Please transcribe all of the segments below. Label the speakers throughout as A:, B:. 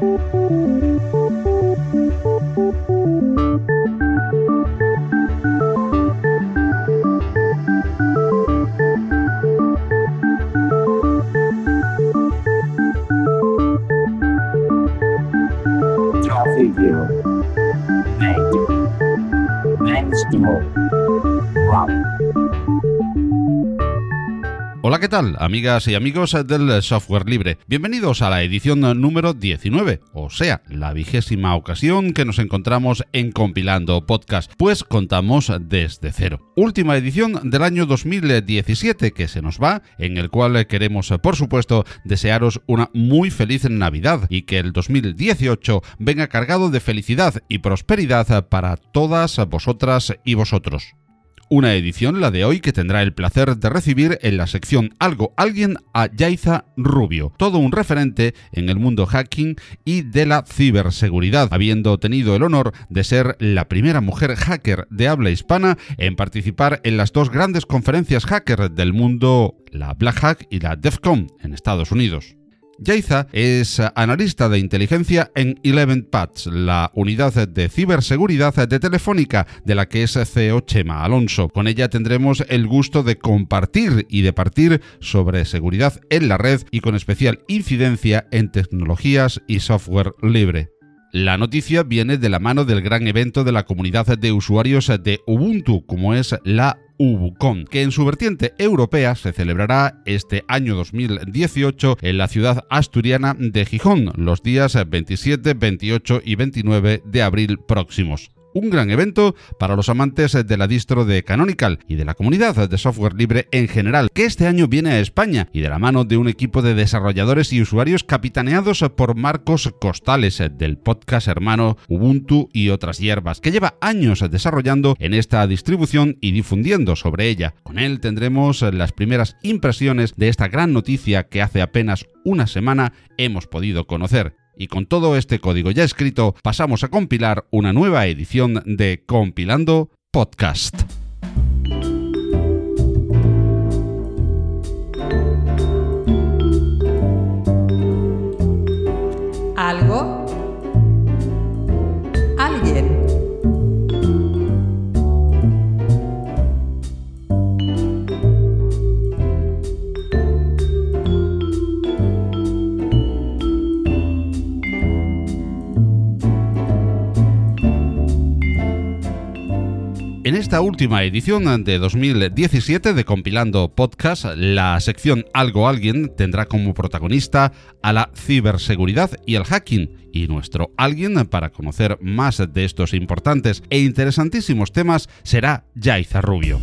A: Hola, amigas y amigos del software libre? Bienvenidos a la edición número 19, o sea, la vigésima ocasión que nos encontramos en Compilando Podcast, pues contamos desde cero. Última edición del año 2017 que se nos va, en el cual queremos, por supuesto, desearos una muy feliz Navidad y que el 2018 venga cargado de felicidad y prosperidad para todas vosotras y vosotros. Una edición, la de hoy, que tendrá el placer de recibir en la sección Algo Alguien a Yaiza Rubio, todo un referente en el mundo hacking y de la ciberseguridad, habiendo tenido el honor de ser la primera mujer hacker de habla hispana en participar en las dos grandes conferencias hacker del mundo, la Black Hack y la DEFCON en Estados Unidos. Yaiza es analista de inteligencia en Eleven Paths, la unidad de ciberseguridad de Telefónica de la que es CEO Chema Alonso. Con ella tendremos el gusto de compartir y de partir sobre seguridad en la red y con especial incidencia en tecnologías y software libre. La noticia viene de la mano del gran evento de la comunidad de usuarios de Ubuntu, como es la UbuCon, que en su vertiente europea se celebrará este año 2018 en la ciudad asturiana de Gijón, los días 27, 28 y 29 de abril próximos un gran evento para los amantes de la distro de Canonical y de la comunidad de software libre en general, que este año viene a España y de la mano de un equipo de desarrolladores y usuarios capitaneados por Marcos Costales del podcast hermano Ubuntu y otras hierbas, que lleva años desarrollando en esta distribución y difundiendo sobre ella. Con él tendremos las primeras impresiones de esta gran noticia que hace apenas una semana hemos podido conocer. Y con todo este código ya escrito, pasamos a compilar una nueva edición de Compilando Podcast. En esta última edición de 2017 de Compilando Podcast, la sección Algo Alguien tendrá como protagonista a la ciberseguridad y el hacking. Y nuestro alguien, para conocer más de estos importantes e interesantísimos temas, será Jaiza Rubio.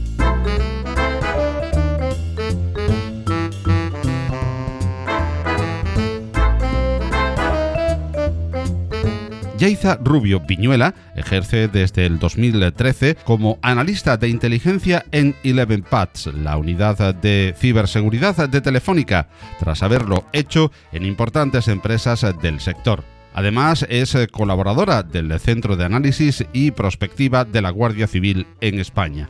A: Yaiza Rubio Piñuela ejerce desde el 2013 como analista de inteligencia en Eleven Paths, la unidad de ciberseguridad de Telefónica, tras haberlo hecho en importantes empresas del sector. Además, es colaboradora del Centro de Análisis y Prospectiva de la Guardia Civil en España.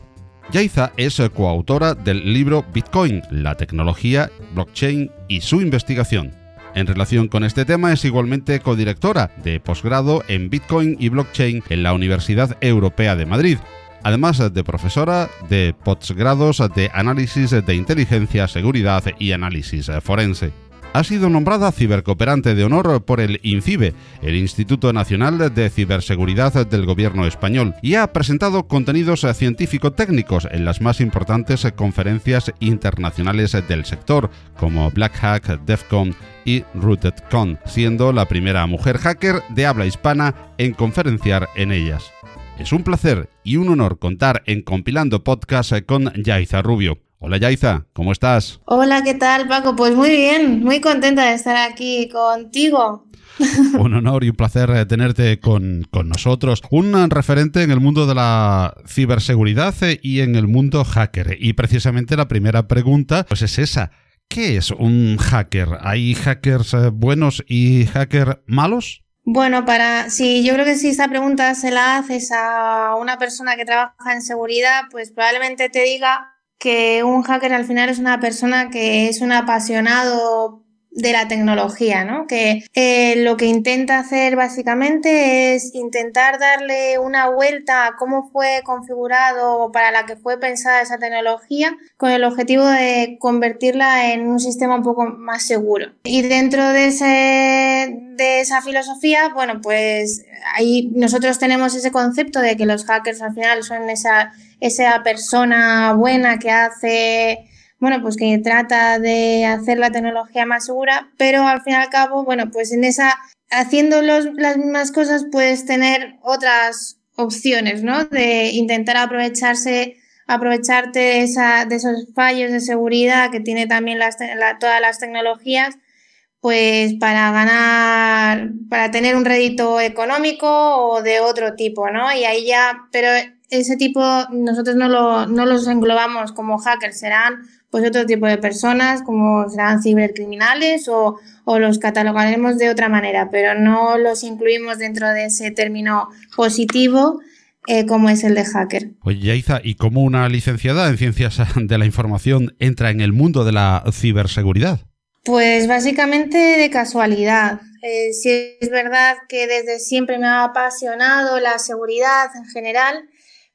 A: Yaiza es coautora del libro Bitcoin, la tecnología, blockchain y su investigación. En relación con este tema es igualmente codirectora de posgrado en Bitcoin y Blockchain en la Universidad Europea de Madrid, además de profesora de posgrados de análisis de inteligencia, seguridad y análisis forense ha sido nombrada cibercooperante de honor por el INCIBE, el Instituto Nacional de Ciberseguridad del Gobierno español, y ha presentado contenidos científico-técnicos en las más importantes conferencias internacionales del sector, como Black Hack, DEFCON y RootedCon, siendo la primera mujer hacker de habla hispana en conferenciar en ellas. Es un placer y un honor contar en Compilando Podcast con Yaiza Rubio. Hola Yaiza, ¿cómo estás?
B: Hola, ¿qué tal Paco? Pues muy bien, muy contenta de estar aquí contigo.
A: Un honor y un placer eh, tenerte con, nosotros. Un referente en el mundo de la ciberseguridad eh, y en el mundo hacker. Y precisamente la primera pregunta pues es esa. ¿Qué es un hacker? ¿Hay hackers eh, buenos y hackers malos?
B: Bueno, para sí, yo creo que si esta pregunta se la haces a una persona que trabaja en seguridad, pues probablemente te diga que un hacker al final es una persona que es un apasionado de la tecnología, ¿no? Que eh, lo que intenta hacer básicamente es intentar darle una vuelta a cómo fue configurado para la que fue pensada esa tecnología con el objetivo de convertirla en un sistema un poco más seguro. Y dentro de, ese, de esa filosofía, bueno, pues ahí nosotros tenemos ese concepto de que los hackers al final son esa, esa persona buena que hace bueno, pues que trata de hacer la tecnología más segura, pero al fin y al cabo, bueno, pues en esa, haciendo las mismas cosas puedes tener otras opciones, ¿no? De intentar aprovecharse, aprovecharte de, esa, de esos fallos de seguridad que tiene también las, todas las tecnologías, pues para ganar, para tener un rédito económico o de otro tipo, ¿no? Y ahí ya, pero ese tipo nosotros no, lo, no los englobamos como hackers, serán pues otro tipo de personas, como serán cibercriminales o, o los catalogaremos de otra manera, pero no los incluimos dentro de ese término positivo eh, como es el de hacker.
A: Oye, Yaiza, ¿y cómo una licenciada en ciencias de la información entra en el mundo de la ciberseguridad?
B: Pues básicamente de casualidad. Eh, si es verdad que desde siempre me ha apasionado la seguridad en general,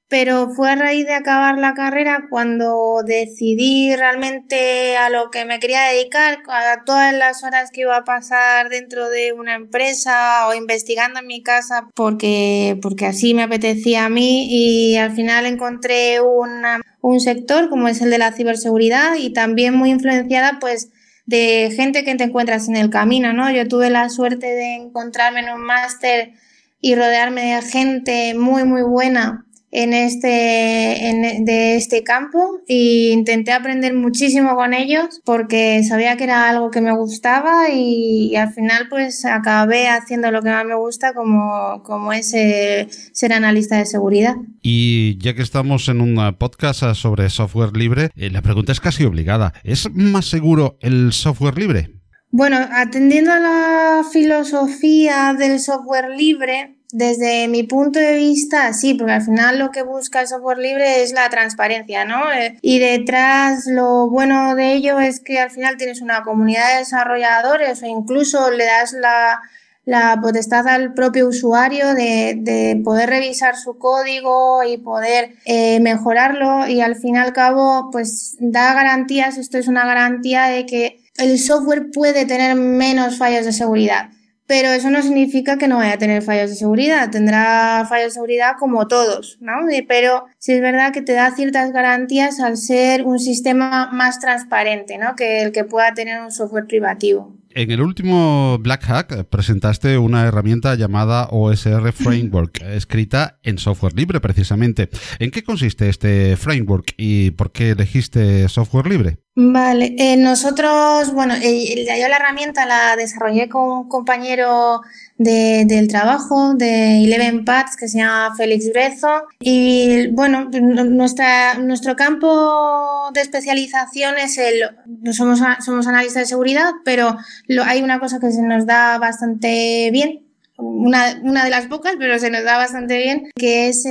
B: pero fue a raíz de acabar la carrera cuando decidí realmente a lo que me quería dedicar, a todas las horas que iba a pasar dentro de una empresa o investigando en mi casa, porque, porque así me apetecía a mí y al final encontré un sector como es el de la ciberseguridad y también muy influenciada pues de gente que te encuentras en el camino, ¿no? Yo tuve la suerte de encontrarme en un máster y rodearme de gente muy, muy buena en este, en, de este campo e intenté aprender muchísimo con ellos porque sabía que era algo que me gustaba y, al final pues acabé haciendo lo que más me gusta como, como es eh, ser analista de seguridad.
A: Y ya que estamos en un podcast sobre software libre, eh, la pregunta es casi obligada. ¿Es más seguro el software libre?
B: Bueno, atendiendo a la filosofía del software libre, desde mi punto de vista, sí, porque al final lo que busca el software libre es la transparencia, ¿no? Eh, y detrás lo bueno de ello es que al final tienes una comunidad de desarrolladores o incluso le das la, potestad al propio usuario de, poder revisar su código y poder eh, mejorarlo y al fin y al cabo pues da garantías, esto es una garantía de que el software puede tener menos fallos de seguridad pero eso no significa que no vaya a tener fallos de seguridad, tendrá fallos de seguridad como todos, ¿no? Pero sí es verdad que te da ciertas garantías al ser un sistema más transparente, ¿no? Que el que pueda tener un software privativo.
A: En el último Black Hack presentaste una herramienta llamada OSR Framework, escrita en software libre precisamente. ¿En qué consiste este framework y por qué elegiste software libre?
B: Vale, eh, nosotros, bueno, eh, yo la herramienta la desarrollé con un compañero del trabajo de Eleven Paths que se llama Félix Brezo. Y bueno, nuestra, nuestro campo de especialización es el, somos, somos analistas de seguridad, pero lo, hay una cosa que se nos da bastante bien una, una, de las pocas, pero se nos da bastante bien, que es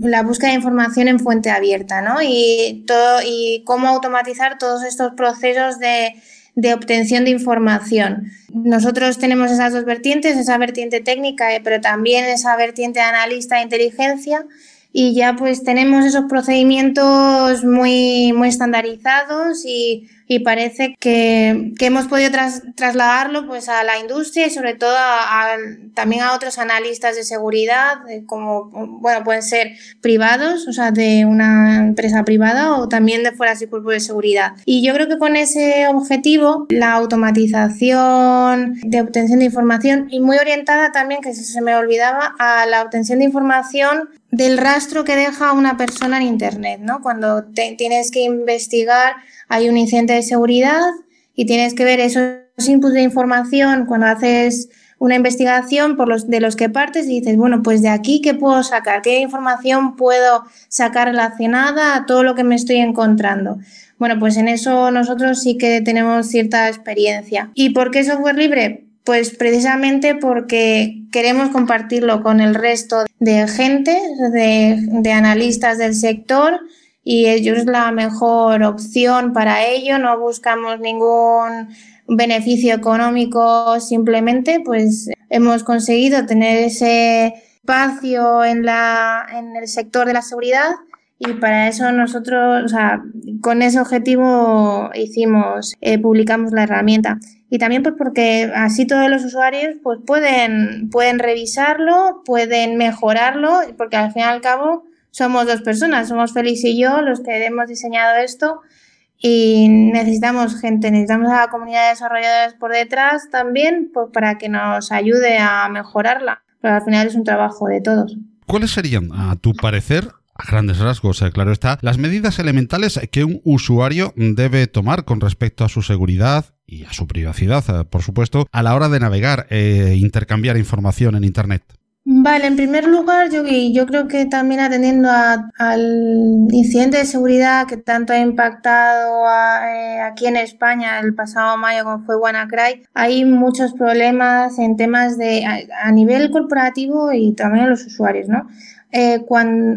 B: la búsqueda de información en fuente abierta, ¿no? Y, todo, y cómo automatizar todos estos procesos de, de obtención de información. Nosotros tenemos esas dos vertientes, esa vertiente técnica, eh, pero también esa vertiente de analista de inteligencia y ya pues tenemos esos procedimientos muy, muy estandarizados y y parece que, que hemos podido trasladarlo pues a la industria y sobre todo a, también a otros analistas de seguridad como bueno pueden ser privados o sea de una empresa privada o también de fueras y cuerpos de seguridad. Y yo creo que con ese objetivo la automatización de obtención de información y muy orientada también que se me olvidaba a la obtención de información del rastro que deja una persona en internet no cuando tienes que investigar hay un incidente de seguridad y tienes que ver esos inputs de información cuando haces una investigación por los, de los que partes y dices, bueno, pues de aquí qué puedo sacar, qué información puedo sacar relacionada a todo lo que me estoy encontrando. Bueno, pues en eso nosotros sí que tenemos cierta experiencia. ¿Y por qué software libre? Pues precisamente porque queremos compartirlo con el resto de gente, de, de analistas del sector, y ellos es la mejor opción para ello. No buscamos ningún beneficio económico simplemente, pues hemos conseguido tener ese espacio en, la, en el sector de la seguridad y para eso nosotros, o sea, con ese objetivo hicimos, eh, publicamos la herramienta. Y también pues porque así todos los usuarios pues pueden, pueden revisarlo, pueden mejorarlo, porque al fin y al cabo somos dos personas, somos Félix y yo los que hemos diseñado esto y necesitamos gente, necesitamos a la comunidad de desarrolladores por detrás también pues, para que nos ayude a mejorarla. Pero al final es un trabajo de todos.
A: ¿Cuáles serían, a tu parecer, a grandes rasgos, eh, claro está, las medidas elementales que un usuario debe tomar con respecto a su seguridad y a su privacidad, eh, por supuesto, a la hora de navegar e intercambiar información en Internet.
B: Vale, en primer lugar, yo, yo creo que también atendiendo al incidente de seguridad que tanto ha impactado aquí en España el pasado mayo, como fue WannaCry, hay muchos problemas en temas de a, nivel corporativo y también a los usuarios, ¿no? Eh,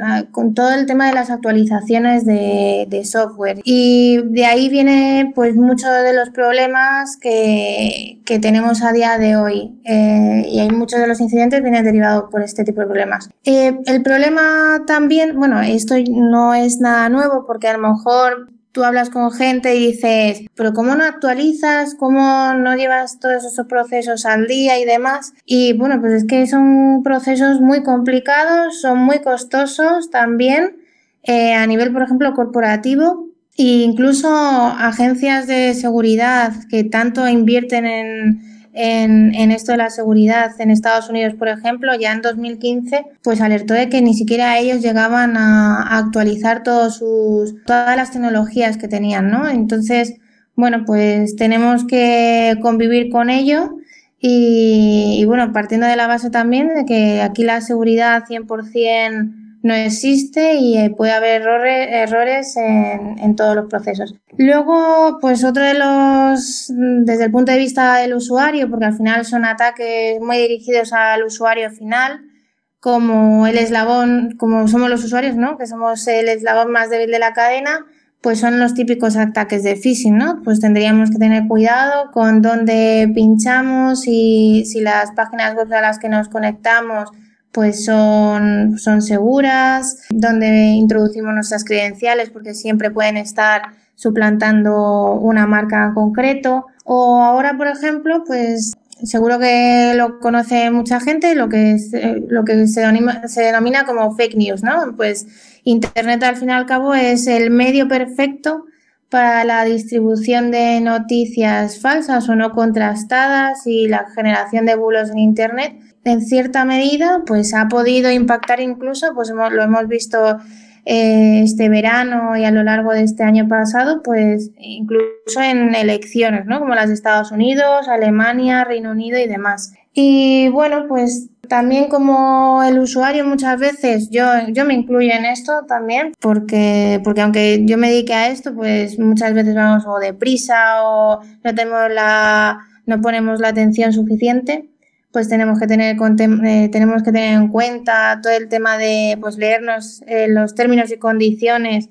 B: ah, con, todo el tema de las actualizaciones de, software. Y de ahí viene pues muchos de los problemas que, tenemos a día de hoy. Eh, y hay muchos de los incidentes vienen derivados por este tipo de problemas. Eh, el problema también, bueno, esto no es nada nuevo porque a lo mejor tú hablas con gente y dices, pero ¿cómo no actualizas? ¿Cómo no llevas todos esos procesos al día y demás? Y bueno, pues es que son procesos muy complicados, son muy costosos también eh, a nivel, por ejemplo, corporativo. E incluso agencias de seguridad que tanto invierten en, en, esto de la seguridad en Estados Unidos, por ejemplo, ya en 2015, pues alertó de que ni siquiera ellos llegaban a, actualizar todos sus, todas las tecnologías que tenían, ¿no? Entonces, bueno, pues tenemos que convivir con ello y, y bueno, partiendo de la base también de que aquí la seguridad 100% no existe y eh, puede haber errores, en, todos los procesos. Luego, pues otro de los, desde el punto de vista del usuario, porque al final son ataques muy dirigidos al usuario final, como el eslabón, como somos los usuarios, ¿no? Que somos el eslabón más débil de la cadena, pues son los típicos ataques de phishing, ¿no? Pues tendríamos que tener cuidado con dónde pinchamos y si las páginas web a las que nos conectamos pues son, son seguras, donde introducimos nuestras credenciales porque siempre pueden estar suplantando una marca en concreto. O ahora, por ejemplo, pues seguro que lo conoce mucha gente, lo que, lo que se, denomina, se denomina como fake news, ¿no? Pues Internet al fin y al cabo es el medio perfecto para la distribución de noticias falsas o no contrastadas y la generación de bulos en Internet en cierta medida, pues ha podido impactar incluso, pues lo hemos visto eh, este verano y a lo largo de este año pasado, pues incluso en elecciones, ¿no? Como las de Estados Unidos, Alemania, Reino Unido y demás. Y bueno, pues también como el usuario muchas veces, yo, yo me incluyo en esto también, porque, porque aunque yo me dedique a esto, pues muchas veces vamos o deprisa o no tenemos la, no ponemos la atención suficiente pues tenemos que tener eh, tenemos que tener en cuenta todo el tema de pues leernos eh, los términos y condiciones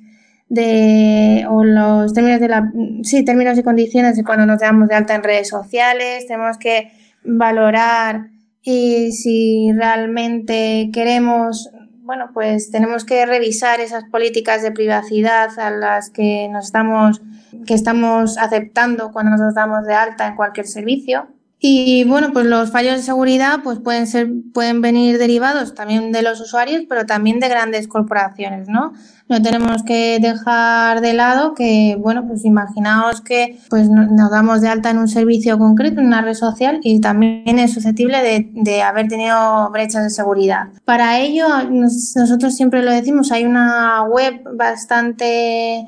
B: de o los términos de la sí términos y condiciones de cuando nos damos de alta en redes sociales. Tenemos que valorar y si realmente queremos bueno pues tenemos que revisar esas políticas de privacidad a las que nos estamos que estamos aceptando cuando nos damos de alta en cualquier servicio y bueno, pues los fallos de seguridad pues pueden ser, pueden venir derivados también de los usuarios, pero también de grandes corporaciones, ¿no? No tenemos que dejar de lado que, bueno, pues imaginaos que pues nos damos de alta en un servicio concreto, en una red social, y también es susceptible de, de haber tenido brechas de seguridad. Para ello, nosotros siempre lo decimos, hay una web bastante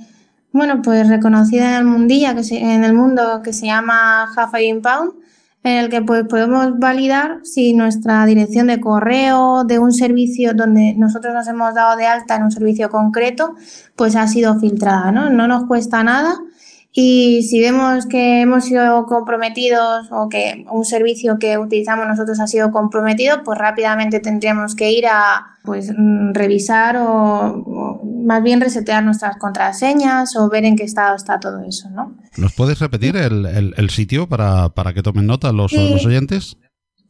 B: bueno, pues reconocida en el mundilla, que en el mundo que se llama Half Pound, en el que pues, podemos validar si nuestra dirección de correo de un servicio donde nosotros nos hemos dado de alta en un servicio concreto, pues ha sido filtrada, ¿no? No nos cuesta nada y si vemos que hemos sido comprometidos o que un servicio que utilizamos nosotros ha sido comprometido, pues rápidamente tendríamos que ir a pues mm, revisar o, más bien resetear nuestras contraseñas o ver en qué estado está todo eso, ¿no?
A: ¿Nos puedes repetir el, sitio para, que tomen nota los, los oyentes?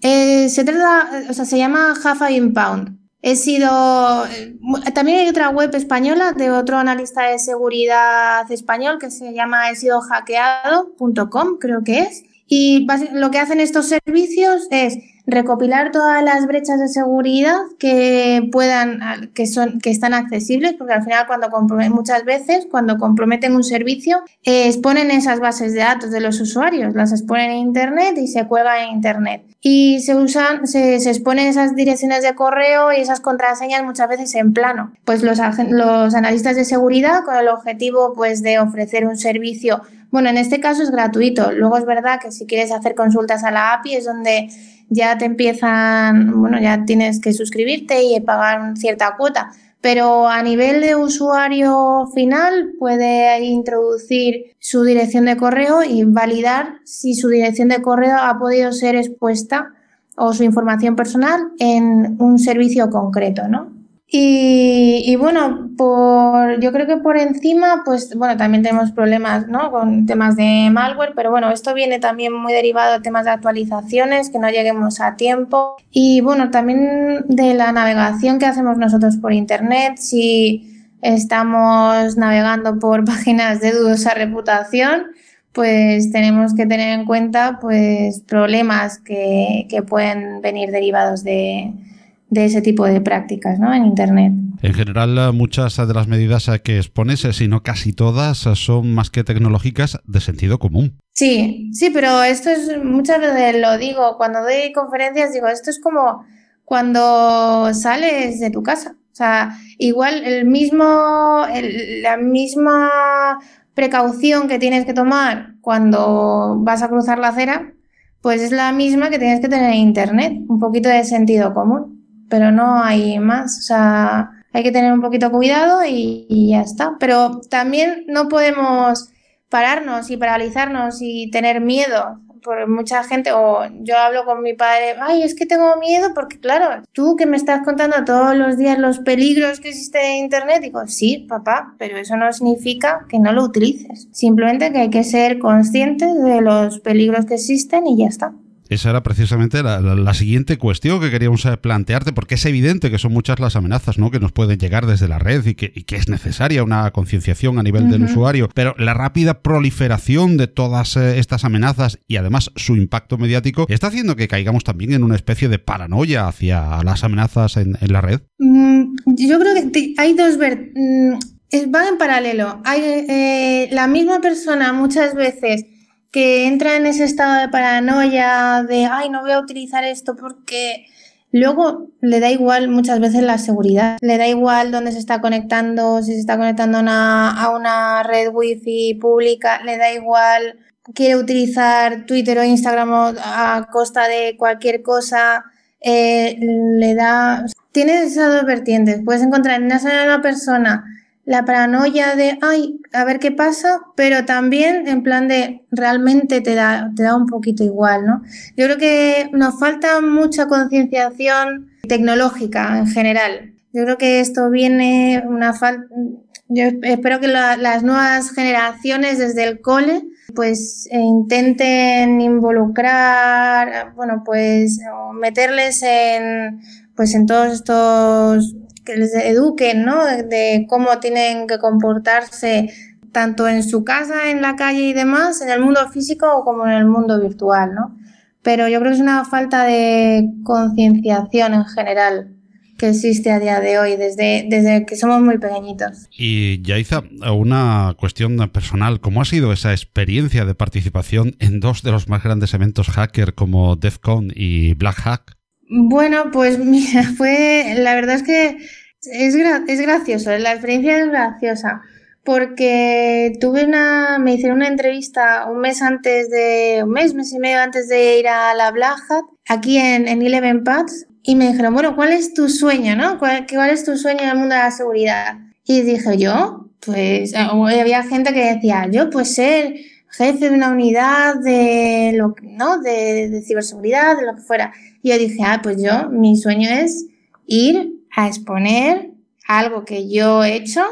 B: Eh, se trata, o sea, se llama Half a Impound. He sido. También hay otra web española de otro analista de seguridad español que se llama he sido hackeado.com, creo que es. Y lo que hacen estos servicios es recopilar todas las brechas de seguridad que puedan, que son, que están accesibles, porque al final cuando muchas veces cuando comprometen un servicio, eh, exponen esas bases de datos de los usuarios, las exponen en internet y se cuelgan en internet. Y se usan, se, se exponen esas direcciones de correo y esas contraseñas muchas veces en plano. Pues los, los analistas de seguridad con el objetivo pues de ofrecer un servicio bueno, en este caso es gratuito. Luego es verdad que si quieres hacer consultas a la API es donde ya te empiezan, bueno, ya tienes que suscribirte y pagar cierta cuota. Pero a nivel de usuario final puede introducir su dirección de correo y validar si su dirección de correo ha podido ser expuesta o su información personal en un servicio concreto, ¿no? Y, bueno, por, yo creo que por encima, pues bueno, también tenemos problemas ¿no? con temas de malware, pero bueno, esto viene también muy derivado de temas de actualizaciones, que no lleguemos a tiempo. Y bueno, también de la navegación que hacemos nosotros por Internet, si estamos navegando por páginas de dudosa reputación, pues tenemos que tener en cuenta pues problemas que pueden venir derivados de, de ese tipo de prácticas ¿no? en Internet.
A: En general, muchas de las medidas que expones, eh, si no casi todas, son más que tecnológicas de sentido común.
B: Sí, sí, pero esto es, muchas veces lo digo, cuando doy conferencias digo, esto es como cuando sales de tu casa. O sea, igual el mismo, la misma precaución que tienes que tomar cuando vas a cruzar la acera, pues es la misma que tienes que tener en Internet, un poquito de sentido común pero no hay más. O sea, hay que tener un poquito cuidado y, ya está. Pero también no podemos pararnos y paralizarnos y tener miedo. Por mucha gente, o yo hablo con mi padre, ay, es que tengo miedo porque, claro, tú que me estás contando todos los días los peligros que existen en Internet, digo, sí, papá, pero eso no significa que no lo utilices. Simplemente que hay que ser conscientes de los peligros que existen y ya está.
A: Esa era precisamente la, siguiente cuestión que queríamos eh, plantearte, porque es evidente que son muchas las amenazas ¿no? que nos pueden llegar desde la red y que, es necesaria una concienciación a nivel del usuario, pero la rápida proliferación de todas eh, estas amenazas y además su impacto mediático está haciendo que caigamos también en una especie de paranoia hacia las amenazas en, la red.
B: Mm, yo creo que hay dos... Ver mm, van en paralelo. Hay eh, la misma persona muchas veces que entra en ese estado de paranoia de, ay, no voy a utilizar esto porque luego le da igual muchas veces la seguridad, le da igual dónde se está conectando, si se está conectando a una red wifi pública, le da igual, quiere utilizar Twitter o Instagram a costa de cualquier cosa, eh, le da... Tienes esas dos vertientes, puedes encontrar en una persona la paranoia de, ay, a ver qué pasa, pero también en plan de, realmente te da, te da un poquito igual, ¿no? Yo creo que nos falta mucha concienciación tecnológica en general. Yo creo que esto viene una falta, yo espero que las nuevas generaciones desde el cole pues intenten involucrar, bueno, pues meterles en pues en todos estos que les eduquen, ¿no? De, cómo tienen que comportarse tanto en su casa, en la calle y demás, en el mundo físico como en el mundo virtual, ¿no? Pero yo creo que es una falta de concienciación en general que existe a día de hoy, desde, desde que somos muy pequeñitos.
A: Y Yaiza, una cuestión personal, ¿cómo ha sido esa experiencia de participación en dos de los más grandes eventos hacker como DEFCON y Black Hack?
B: Bueno, pues mira, fue, la verdad es que es, es gracioso, la experiencia es graciosa, porque tuve una, me hicieron una entrevista un mes antes de, un mes, mes y medio antes de ir a la Black aquí en, en Eleven Paths, y me dijeron, bueno, ¿cuál es tu sueño, no? ¿Cuál, ¿Cuál es tu sueño en el mundo de la seguridad? Y dije yo, pues, había gente que decía, yo pues ser jefe de una unidad de lo ¿no? De, de, ciberseguridad, de lo que fuera. Y yo dije, ah, pues yo, mi sueño es ir a exponer algo que yo he hecho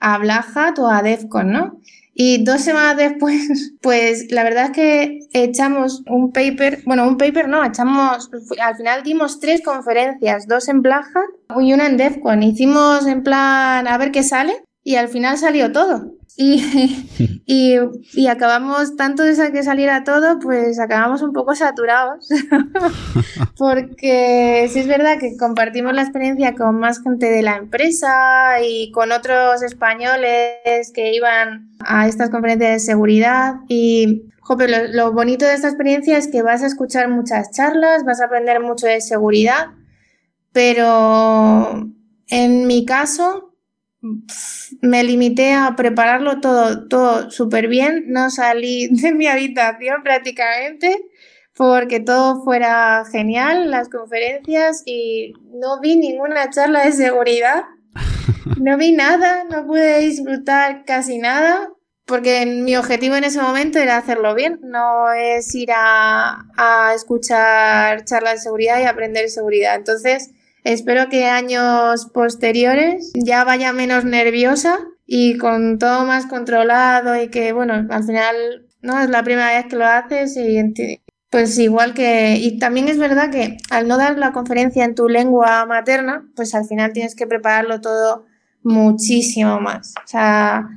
B: a Black Hat o a Defcon, ¿no? Y dos semanas después, pues la verdad es que echamos un paper, bueno, un paper no, echamos, al final dimos tres conferencias, dos en Black Hat y una en Defcon. Hicimos en plan a ver qué sale y al final salió todo. Y, y, acabamos, tanto de que saliera todo, pues acabamos un poco saturados. Porque sí es verdad que compartimos la experiencia con más gente de la empresa y con otros españoles que iban a estas conferencias de seguridad. Y jope, lo, lo bonito de esta experiencia es que vas a escuchar muchas charlas, vas a aprender mucho de seguridad, pero en mi caso me limité a prepararlo todo, todo súper bien. No salí de mi habitación prácticamente porque todo fuera genial, las conferencias y no vi ninguna charla de seguridad. No vi nada, no pude disfrutar casi nada porque mi objetivo en ese momento era hacerlo bien, no es ir a, a escuchar charlas de seguridad y aprender seguridad. Entonces, Espero que años posteriores ya vaya menos nerviosa y con todo más controlado y que, bueno, al final no es la primera vez que lo haces y pues igual que, y también es verdad que al no dar la conferencia en tu lengua materna, pues al final tienes que prepararlo todo muchísimo más. O sea,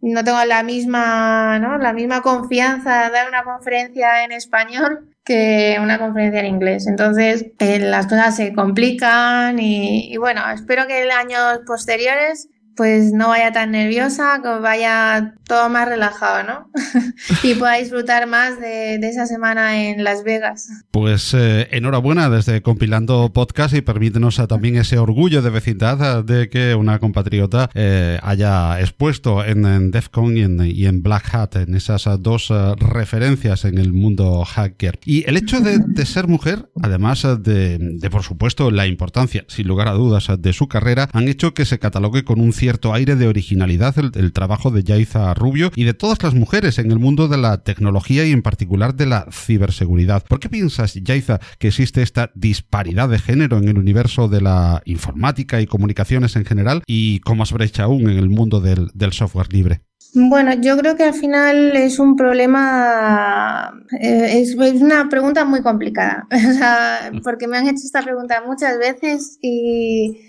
B: no tengo la misma, ¿no? La misma confianza de dar una conferencia en español que una conferencia en inglés. Entonces, eh, las cosas se complican y, y, bueno, espero que en años posteriores pues no vaya tan nerviosa, que vaya todo más relajado, ¿no? y pueda disfrutar más de, esa semana en Las Vegas.
A: Pues eh, enhorabuena desde Compilando Podcast y permítenos también ese orgullo de vecindad de que una compatriota eh, haya expuesto en, DEFCON y en, Black Hat, en esas dos eh, referencias en el mundo hacker. Y el hecho de, ser mujer, además de, de, por supuesto, la importancia, sin lugar a dudas, de su carrera, han hecho que se catalogue con un cierto aire de originalidad el, trabajo de Yaiza Rubio y de todas las mujeres en el mundo de la tecnología y en particular de la ciberseguridad. ¿Por qué piensas, Yaiza, que existe esta disparidad de género en el universo de la informática y comunicaciones en general y con más brecha aún en el mundo del, software libre?
B: Bueno, yo creo que al final es un problema, eh, es, una pregunta muy complicada, porque me han hecho esta pregunta muchas veces y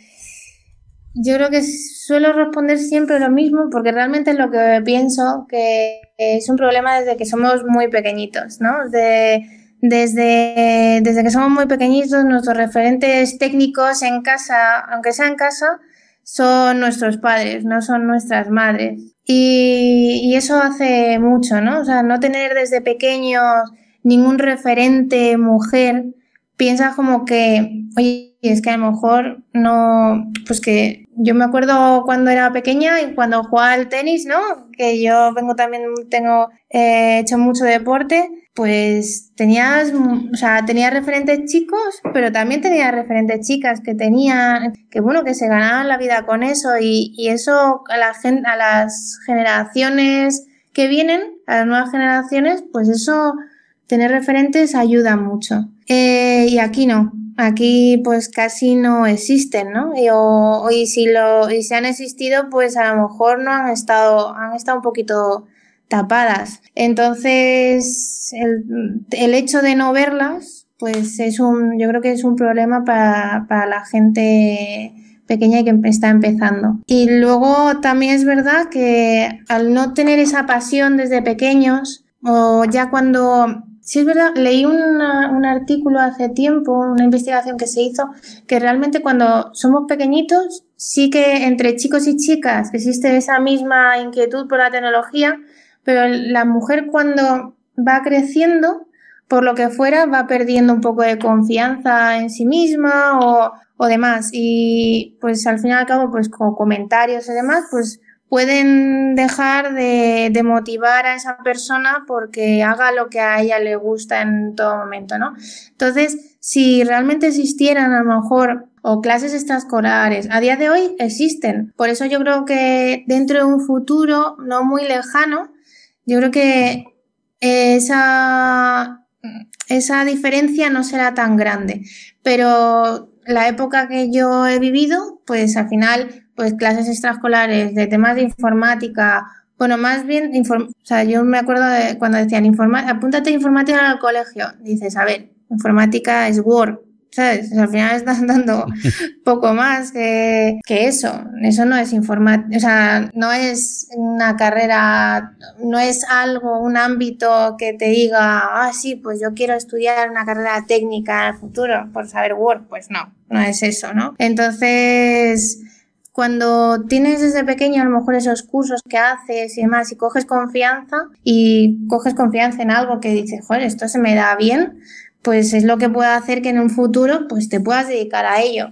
B: yo creo que suelo responder siempre lo mismo porque realmente es lo que pienso que es un problema desde que somos muy pequeñitos, ¿no? desde, desde que somos muy pequeñitos, nuestros referentes técnicos en casa, aunque sea en casa, son nuestros padres, no son nuestras madres. Y eso hace mucho, ¿no? O sea, no tener desde pequeños ningún referente mujer, piensa como que, oye, es que a lo mejor no, pues que yo me acuerdo cuando era pequeña y cuando jugaba al tenis, ¿no? Que yo vengo también, tengo eh, hecho mucho deporte, pues tenías, o sea, tenía referentes chicos, pero también tenía referentes chicas que tenían, que bueno, que se ganaban la vida con eso y, y eso a, la, a las generaciones que vienen, a las nuevas generaciones, pues eso, tener referentes ayuda mucho. Eh, y aquí no, aquí pues casi no existen, ¿no? Y, o, y si lo y si han existido, pues a lo mejor no han estado, han estado un poquito tapadas. Entonces, el, el hecho de no verlas, pues es un, yo creo que es un problema para, para la gente pequeña y que está empezando. Y luego también es verdad que al no tener esa pasión desde pequeños, o ya cuando Sí, es verdad, leí un artículo hace tiempo, una investigación que se hizo, que realmente cuando somos pequeñitos, sí que entre chicos y chicas existe esa misma inquietud por la tecnología, pero la mujer cuando va creciendo, por lo que fuera, va perdiendo un poco de confianza en sí misma o, o demás. Y pues al fin y al cabo, pues con comentarios y demás, pues pueden dejar de, motivar a esa persona porque haga lo que a ella le gusta en todo momento, ¿no? Entonces, si realmente existieran a lo mejor o clases extraescolares, a día de hoy existen. Por eso yo creo que dentro de un futuro no muy lejano, yo creo que esa, esa diferencia no será tan grande. Pero la época que yo he vivido, pues al final pues clases extraescolares de temas de informática, bueno, más bien, o sea, yo me acuerdo de cuando decían, apúntate a informática en el colegio, dices, a ver, informática es Word, ¿sabes? al final estás dando poco más que, eso. Eso no es informática, o sea, no es una carrera, no es algo, un ámbito que te diga, ah, sí, pues yo quiero estudiar una carrera técnica en el futuro por saber Word. Pues no, no es eso, ¿no? Entonces, cuando tienes desde pequeño a lo mejor esos cursos que haces y demás y coges confianza y coges confianza en algo que dices, joder, esto se me da bien, pues es lo que puede hacer que en un futuro pues te puedas dedicar a ello.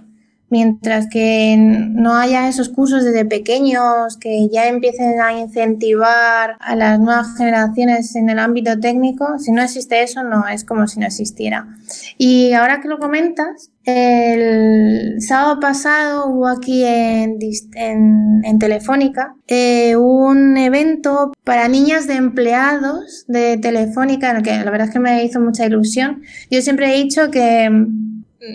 B: Mientras que no haya esos cursos desde pequeños que ya empiecen a incentivar a las nuevas generaciones en el ámbito técnico, si no existe eso, no es como si no existiera. Y ahora que lo comentas, el sábado pasado hubo aquí en, en, Telefónica eh, un evento para niñas de empleados de Telefónica, que la verdad es que me hizo mucha ilusión. Yo siempre he dicho que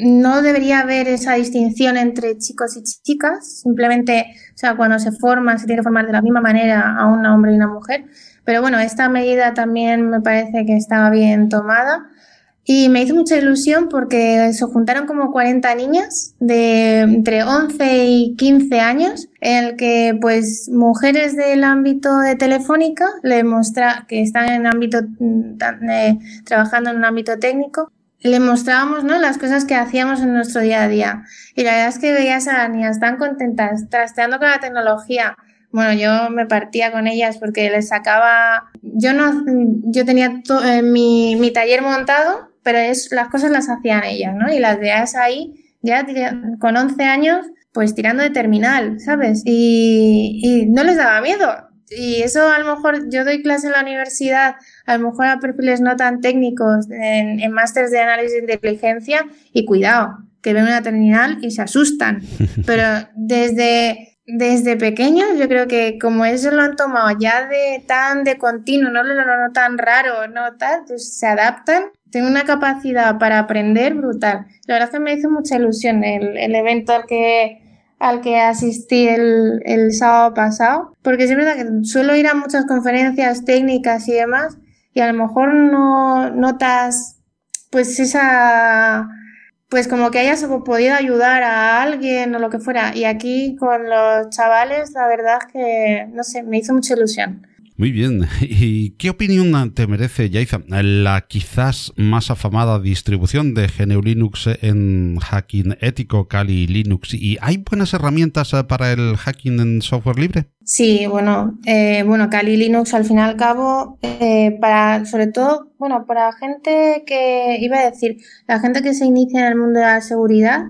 B: no debería haber esa distinción entre chicos y chicas, simplemente, o sea, cuando se forman se tiene que formar de la misma manera a un hombre y una mujer. Pero bueno, esta medida también me parece que estaba bien tomada. Y me hizo mucha ilusión porque se juntaron como 40 niñas de entre 11 y 15 años en el que pues mujeres del ámbito de Telefónica le muestra que están en ámbito mm, eh, trabajando en un ámbito técnico le mostrábamos ¿no? las cosas que hacíamos en nuestro día a día. Y la verdad es que veías a las niñas tan contentas, trasteando con la tecnología. Bueno, yo me partía con ellas porque les sacaba. Yo no, yo tenía eh, mi, mi, taller montado, pero es, las cosas las hacían ellas, ¿no? Y las veías ahí, ya con 11 años, pues tirando de terminal, ¿sabes? Y, y no les daba miedo y eso a lo mejor yo doy clase en la universidad, a lo mejor a perfiles no tan técnicos en, en másteres de análisis de inteligencia y cuidado, que ven una terminal y se asustan. Pero desde, desde pequeños yo creo que como eso lo han tomado ya de tan de continuo, no lo no, tan raro, no tal, pues se adaptan. Tengo una capacidad para aprender brutal. La verdad es que me hizo mucha ilusión el, el evento al que al que asistí el, el sábado pasado, porque es verdad que suelo ir a muchas conferencias técnicas y demás, y a lo mejor no notas pues esa pues como que hayas podido ayudar a alguien o lo que fuera. Y aquí con los chavales, la verdad que, no sé, me hizo mucha ilusión.
A: Muy bien. ¿Y qué opinión te merece, Yaiza, la quizás más afamada distribución de GNU Linux en hacking ético, Kali Linux? ¿Y hay buenas herramientas eh, para el hacking en software libre?
B: Sí, bueno, eh, bueno, Kali Linux al fin y al cabo, eh, para, sobre todo, bueno, para gente que, iba a decir, la gente que se inicia en el mundo de la seguridad,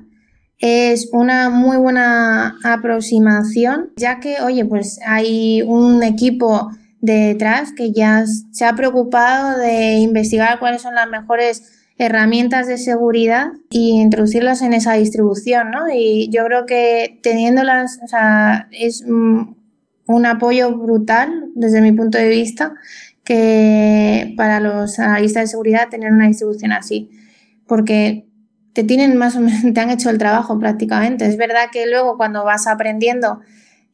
B: es una muy buena aproximación, ya que, oye, pues hay un equipo detrás que ya se ha preocupado de investigar cuáles son las mejores herramientas de seguridad y introducirlas en esa distribución, ¿no? Y yo creo que teniéndolas, o sea, es un apoyo brutal desde mi punto de vista que para los analistas de seguridad tener una distribución así, porque te tienen más te han hecho el trabajo prácticamente. Es verdad que luego cuando vas aprendiendo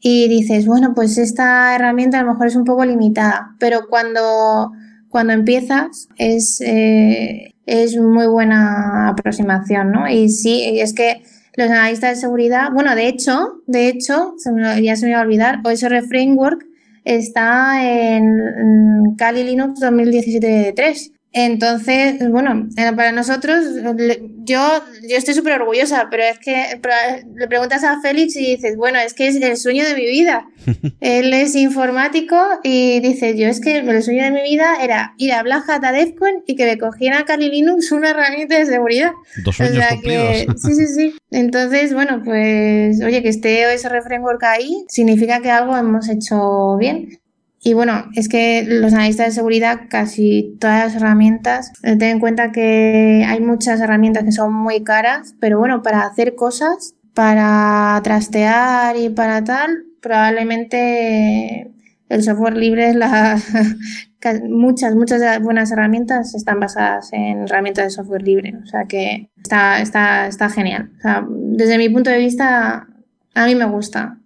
B: y dices, bueno, pues esta herramienta a lo mejor es un poco limitada, pero cuando, cuando empiezas es, eh, es muy buena aproximación, ¿no? Y sí, es que los analistas de seguridad, bueno, de hecho, de hecho, ya se me iba a olvidar, OSR Framework está en Kali Linux 2017-3 entonces, bueno, eh, para nosotros, yo, yo estoy súper orgullosa, pero es que le preguntas a Félix y dices, bueno, es que es el sueño de mi vida. Él es informático y dice, yo es que el sueño de mi vida era ir a Black Hat a Defcon y que me cogiera Kali Linux una herramienta de seguridad.
A: Dos sueños
B: sí, sí, sí. Entonces, bueno, pues, oye, que esté OSR Framework ahí significa que algo hemos hecho bien. Y bueno, es que los analistas de seguridad, casi todas las herramientas, eh, ten en cuenta que hay muchas herramientas que son muy caras, pero bueno, para hacer cosas, para trastear y para tal, probablemente el software libre, la, muchas, muchas buenas herramientas están basadas en herramientas de software libre. O sea que está, está, está genial. O sea, desde mi punto de vista, a mí me gusta.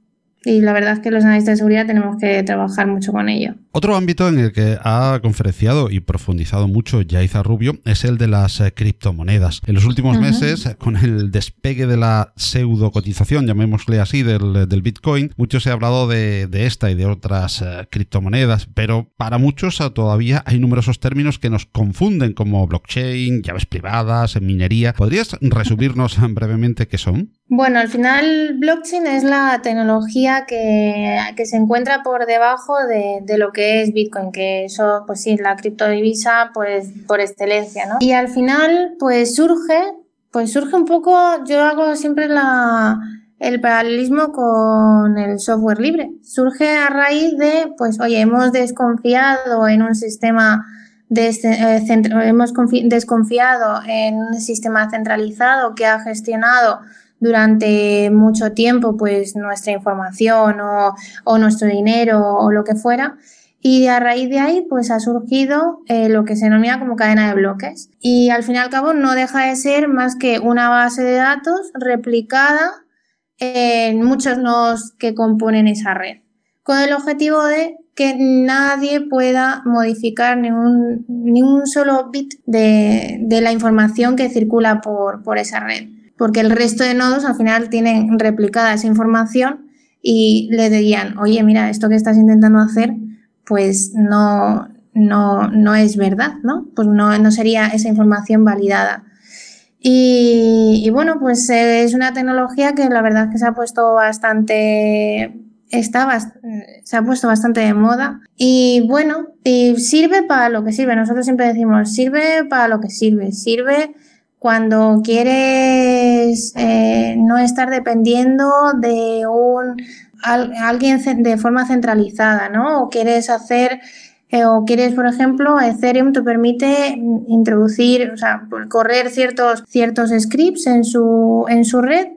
B: Y la verdad es que los analistas de seguridad tenemos que trabajar mucho con ello.
A: Otro ámbito en el que ha conferenciado y profundizado mucho Yaiza Rubio es el de las eh, criptomonedas. En los últimos meses, con el despegue de la pseudo cotización, llamémosle así, del, Bitcoin, mucho se ha hablado de, esta y de otras eh, criptomonedas, pero para muchos eh, todavía hay numerosos términos que nos confunden, como blockchain, llaves privadas, minería. ¿Podrías resumirnos brevemente qué son?
B: Bueno, al final blockchain es la tecnología que, se encuentra por debajo de, lo que es Bitcoin, que eso, pues sí, la criptodivisa, pues por excelencia, ¿no? Y al final, pues surge, pues surge un poco, yo hago siempre la, el paralelismo con el software libre. Surge a raíz de, pues, oye, hemos desconfiado en un sistema de, eh, hemos desconfiado en un sistema centralizado que ha gestionado durante mucho tiempo pues nuestra información o, nuestro dinero o lo que fuera. Y a raíz de ahí, pues ha surgido eh, lo que se denomina como cadena de bloques. Y al fin y al cabo no deja de ser más que una base de datos replicada en muchos nodos que componen esa red. Con el objetivo de que nadie pueda modificar ni un, solo bit de, la información que circula por, por esa red porque el resto de nodos al final tienen replicada esa información y le dirían, oye, mira, esto que estás intentando hacer, pues no, no, no es verdad, ¿no? Pues no, no sería esa información validada. Y, bueno, pues es una tecnología que la verdad es que se ha puesto bastante, está, se ha puesto bastante de moda. Y bueno, sirve para lo que sirve. Nosotros siempre decimos, sirve para lo que sirve. Sirve cuando quieres eh, no estar dependiendo de un alguien de forma centralizada, ¿no? O quieres hacer eh, o quieres, por ejemplo, Ethereum te permite introducir, o sea, correr ciertos, ciertos scripts en su, en su red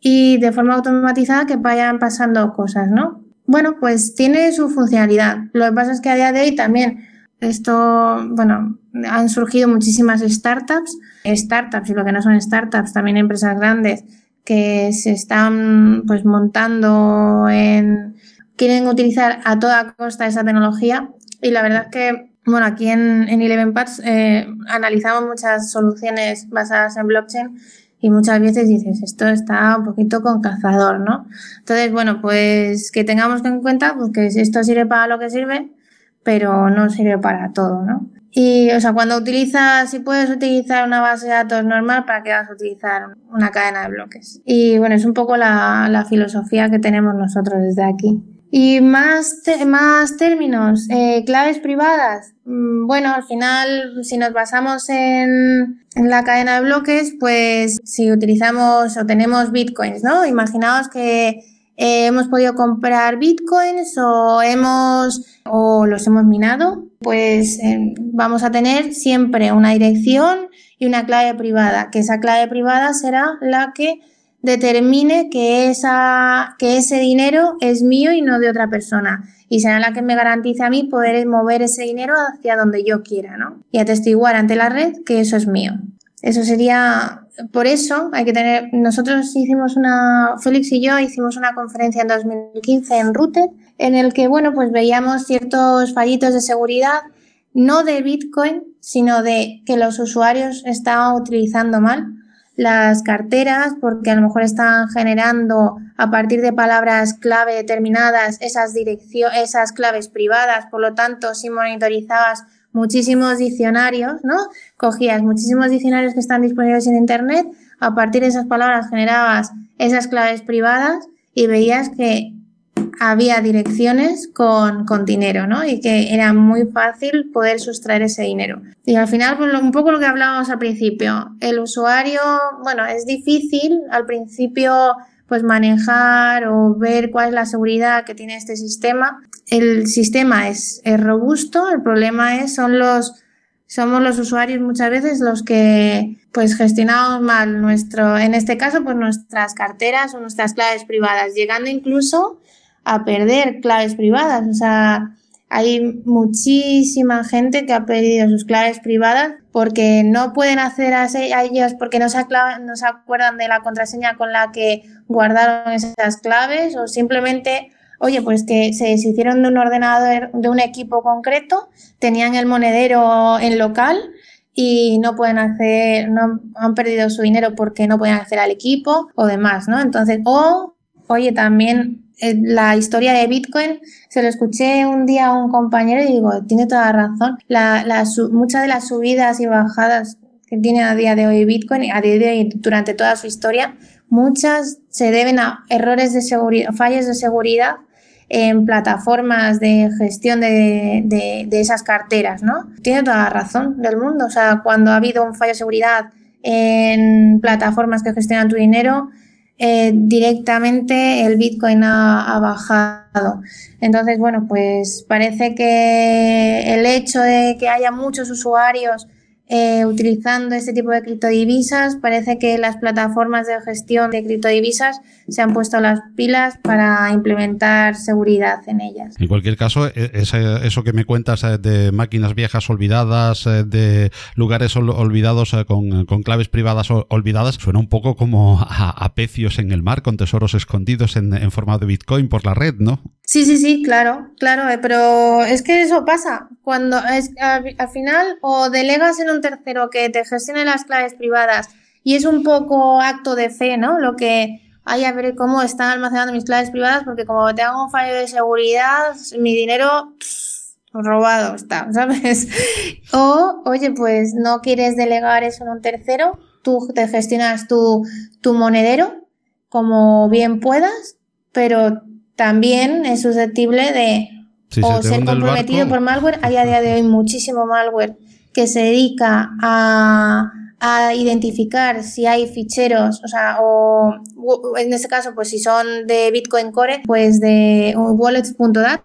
B: y de forma automatizada que vayan pasando cosas, ¿no? Bueno, pues tiene su funcionalidad. Lo que pasa es que a día de hoy también esto, bueno, han surgido muchísimas startups, startups y lo que no son startups, también empresas grandes que se están pues montando en, quieren utilizar a toda costa esa tecnología y la verdad es que, bueno, aquí en, en Eleven Pads eh, analizamos muchas soluciones basadas en blockchain y muchas veces dices, esto está un poquito con cazador, ¿no? Entonces, bueno, pues que tengamos en cuenta pues, que esto sirve para lo que sirve, pero no sirve para todo, ¿no? Y, o sea, cuando utilizas, si puedes utilizar una base de datos normal, ¿para qué vas a utilizar una cadena de bloques? Y bueno, es un poco la, la filosofía que tenemos nosotros desde aquí. Y más, más términos, eh, claves privadas. Mm, bueno, al final, si nos basamos en, en, la cadena de bloques, pues si utilizamos o tenemos bitcoins, ¿no? Imaginaos que eh, hemos podido comprar bitcoins o hemos o los hemos minado, pues eh, vamos a tener siempre una dirección y una clave privada, que esa clave privada será la que determine que, esa, que ese dinero es mío y no de otra persona. Y será la que me garantice a mí poder mover ese dinero hacia donde yo quiera, ¿no? Y atestiguar ante la red que eso es mío. Eso sería, por eso hay que tener, nosotros hicimos una, Félix y yo hicimos una conferencia en 2015 en Router, en el que, bueno, pues veíamos ciertos fallitos de seguridad, no de Bitcoin, sino de que los usuarios estaban utilizando mal las carteras porque a lo mejor estaban generando a partir de palabras clave determinadas esas esas claves privadas, por lo tanto, si monitorizabas muchísimos diccionarios, ¿no? Cogías muchísimos diccionarios que están disponibles en Internet, a partir de esas palabras generabas esas claves privadas y veías que había direcciones con, con, dinero, ¿no? Y que era muy fácil poder sustraer ese dinero. Y al final, pues, un poco lo que hablábamos al principio, el usuario, bueno, es difícil al principio pues manejar o ver cuál es la seguridad que tiene este sistema. El sistema es, robusto, el problema es son los somos los usuarios muchas veces los que pues gestionamos mal nuestro, en este caso, pues nuestras carteras o nuestras claves privadas, llegando incluso a perder claves privadas. Hay muchísima gente que ha perdido sus claves privadas porque no pueden acceder a, ellas porque no se, no se acuerdan de la contraseña con la que guardaron esas claves o simplemente oye, pues que se deshicieron de un ordenador, de un equipo concreto, tenían el monedero en local y no pueden acceder, no han perdido su dinero porque no pueden acceder al equipo o demás, ¿no? Entonces, o, oye, también la historia de Bitcoin, se lo escuché un día a un compañero y digo, tiene toda razón, la, la, muchas de las subidas y bajadas que tiene a día de hoy Bitcoin, a día de hoy durante toda su historia, muchas se deben a errores de seguridad, fallos de seguridad en plataformas de gestión de, de, esas carteras, ¿no? Tiene toda la razón del mundo. O sea, cuando ha habido un fallo de seguridad en plataformas que gestionan tu dinero, eh, directamente el Bitcoin ha, ha, bajado. Entonces, bueno, pues parece que el hecho de que haya muchos usuarios eh, utilizando este tipo de criptodivisas. Parece que las plataformas de gestión de criptodivisas se han puesto las pilas para implementar seguridad en ellas.
A: En cualquier caso, e, eso que me cuentas eh, de máquinas viejas olvidadas, eh, de lugares olvidados con, claves privadas olvidadas, suena un poco como a, pecios en el mar con tesoros escondidos en, en forma de Bitcoin por la red, ¿no?
B: Sí, sí, sí, claro, claro, pero es que eso pasa. Cuando es, al, final o delegas en un tercero que te gestione las claves privadas y es un poco acto de fe, ¿no? Lo que hay a ver cómo están almacenando mis claves privadas porque como te hago un fallo de seguridad, mi dinero robado está, ¿sabes? O, oye, pues no quieres delegar eso en un tercero, tú te gestionas tu, tu monedero como bien puedas, pero también es susceptible de o ser comprometido por malware. Hay a día de hoy muchísimo malware que se dedica a, identificar si hay ficheros, o sea, o en este caso, pues si son de Bitcoin Core, pues de wallets.dat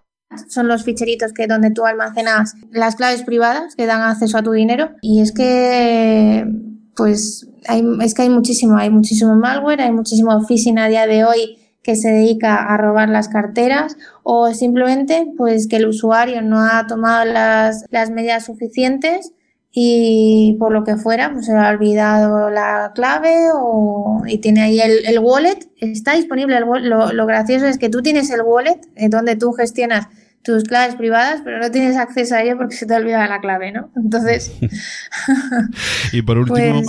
B: son los ficheritos que donde tú almacenas las claves privadas que dan acceso a tu dinero. Y es que pues hay, es que hay muchísimo, hay muchísimo malware, hay muchísimo phishing a día de hoy que se dedica a robar las carteras o simplemente pues que el usuario no ha tomado las, las medidas suficientes y por lo que fuera pues se ha olvidado la clave o, y tiene ahí el, el wallet. Está disponible el, lo, lo, gracioso es que tú tienes el wallet en donde tú gestionas tus claves privadas pero no tienes acceso a ello porque se te olvida la clave no entonces
A: y por último pues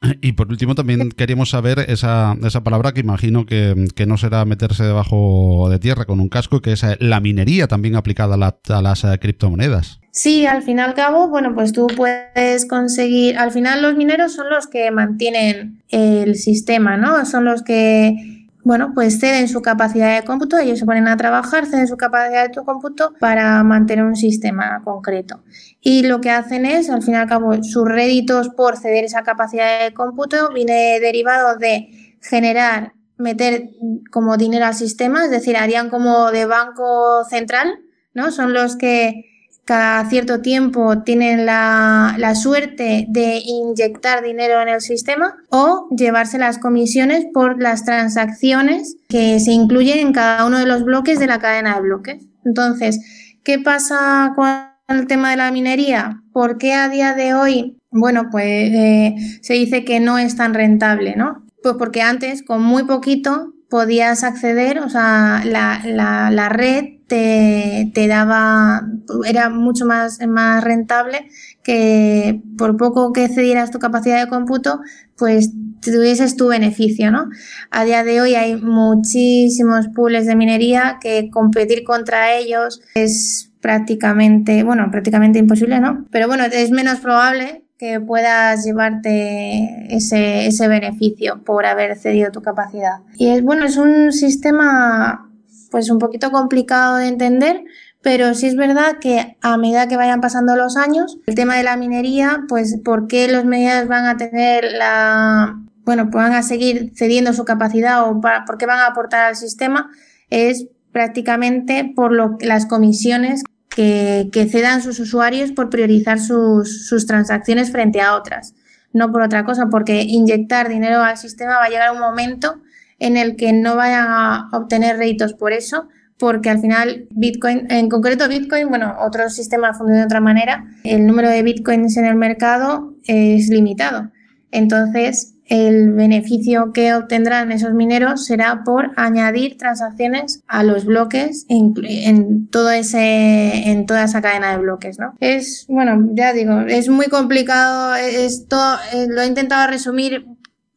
A: y por último, también queríamos saber esa, esa palabra que imagino que, no será meterse debajo de tierra con un casco, que es eh, la minería también aplicada a, las eh, criptomonedas.
B: Sí, al fin y al cabo, bueno, pues tú puedes conseguir, al final los mineros son los que mantienen el sistema, ¿no? Son los que bueno, pues ceden su capacidad de cómputo, ellos se ponen a trabajar, ceden su capacidad de cómputo para mantener un sistema concreto. Y lo que hacen es, al fin y al cabo, sus réditos por ceder esa capacidad de cómputo viene derivado de generar, meter como dinero al sistema, es decir, harían como de banco central, ¿no? Son los que cada cierto tiempo tienen la, suerte de inyectar dinero en el sistema o llevarse las comisiones por las transacciones que se incluyen en cada uno de los bloques de la cadena de bloques. Entonces, ¿qué pasa con el tema de la minería? ¿Por qué a día de hoy, bueno, pues eh, se dice que no es tan rentable, ¿no? Pues porque antes, con muy poquito, podías acceder, o sea, la, la, la red te, te, daba, era mucho más, más rentable que por poco que cedieras tu capacidad de cómputo, pues tuvieses tu beneficio, ¿no? A día de hoy hay muchísimos pools de minería que competir contra ellos es prácticamente, bueno, prácticamente imposible, ¿no? Pero bueno, es menos probable que puedas llevarte ese, ese beneficio por haber cedido tu capacidad. Y es bueno, es un sistema pues un poquito complicado de entender, pero sí es verdad que a medida que vayan pasando los años, el tema de la minería, pues por qué los medios van a tener la, bueno, pues van a seguir cediendo su capacidad o por qué van a aportar al sistema, es prácticamente por lo, las comisiones que, cedan sus usuarios por priorizar sus, sus transacciones frente a otras, no por otra cosa, porque inyectar dinero al sistema va a llegar un momento en el que no vayan a obtener réditos por eso, porque al final Bitcoin, en concreto Bitcoin, bueno, otros sistemas funcionan de otra manera, el número de Bitcoins en el mercado es limitado. Entonces, el beneficio que obtendrán esos mineros será por añadir transacciones a los bloques en, todo ese, en toda esa cadena de bloques, ¿no? Es, bueno, ya digo, es muy complicado, esto eh, lo he intentado resumir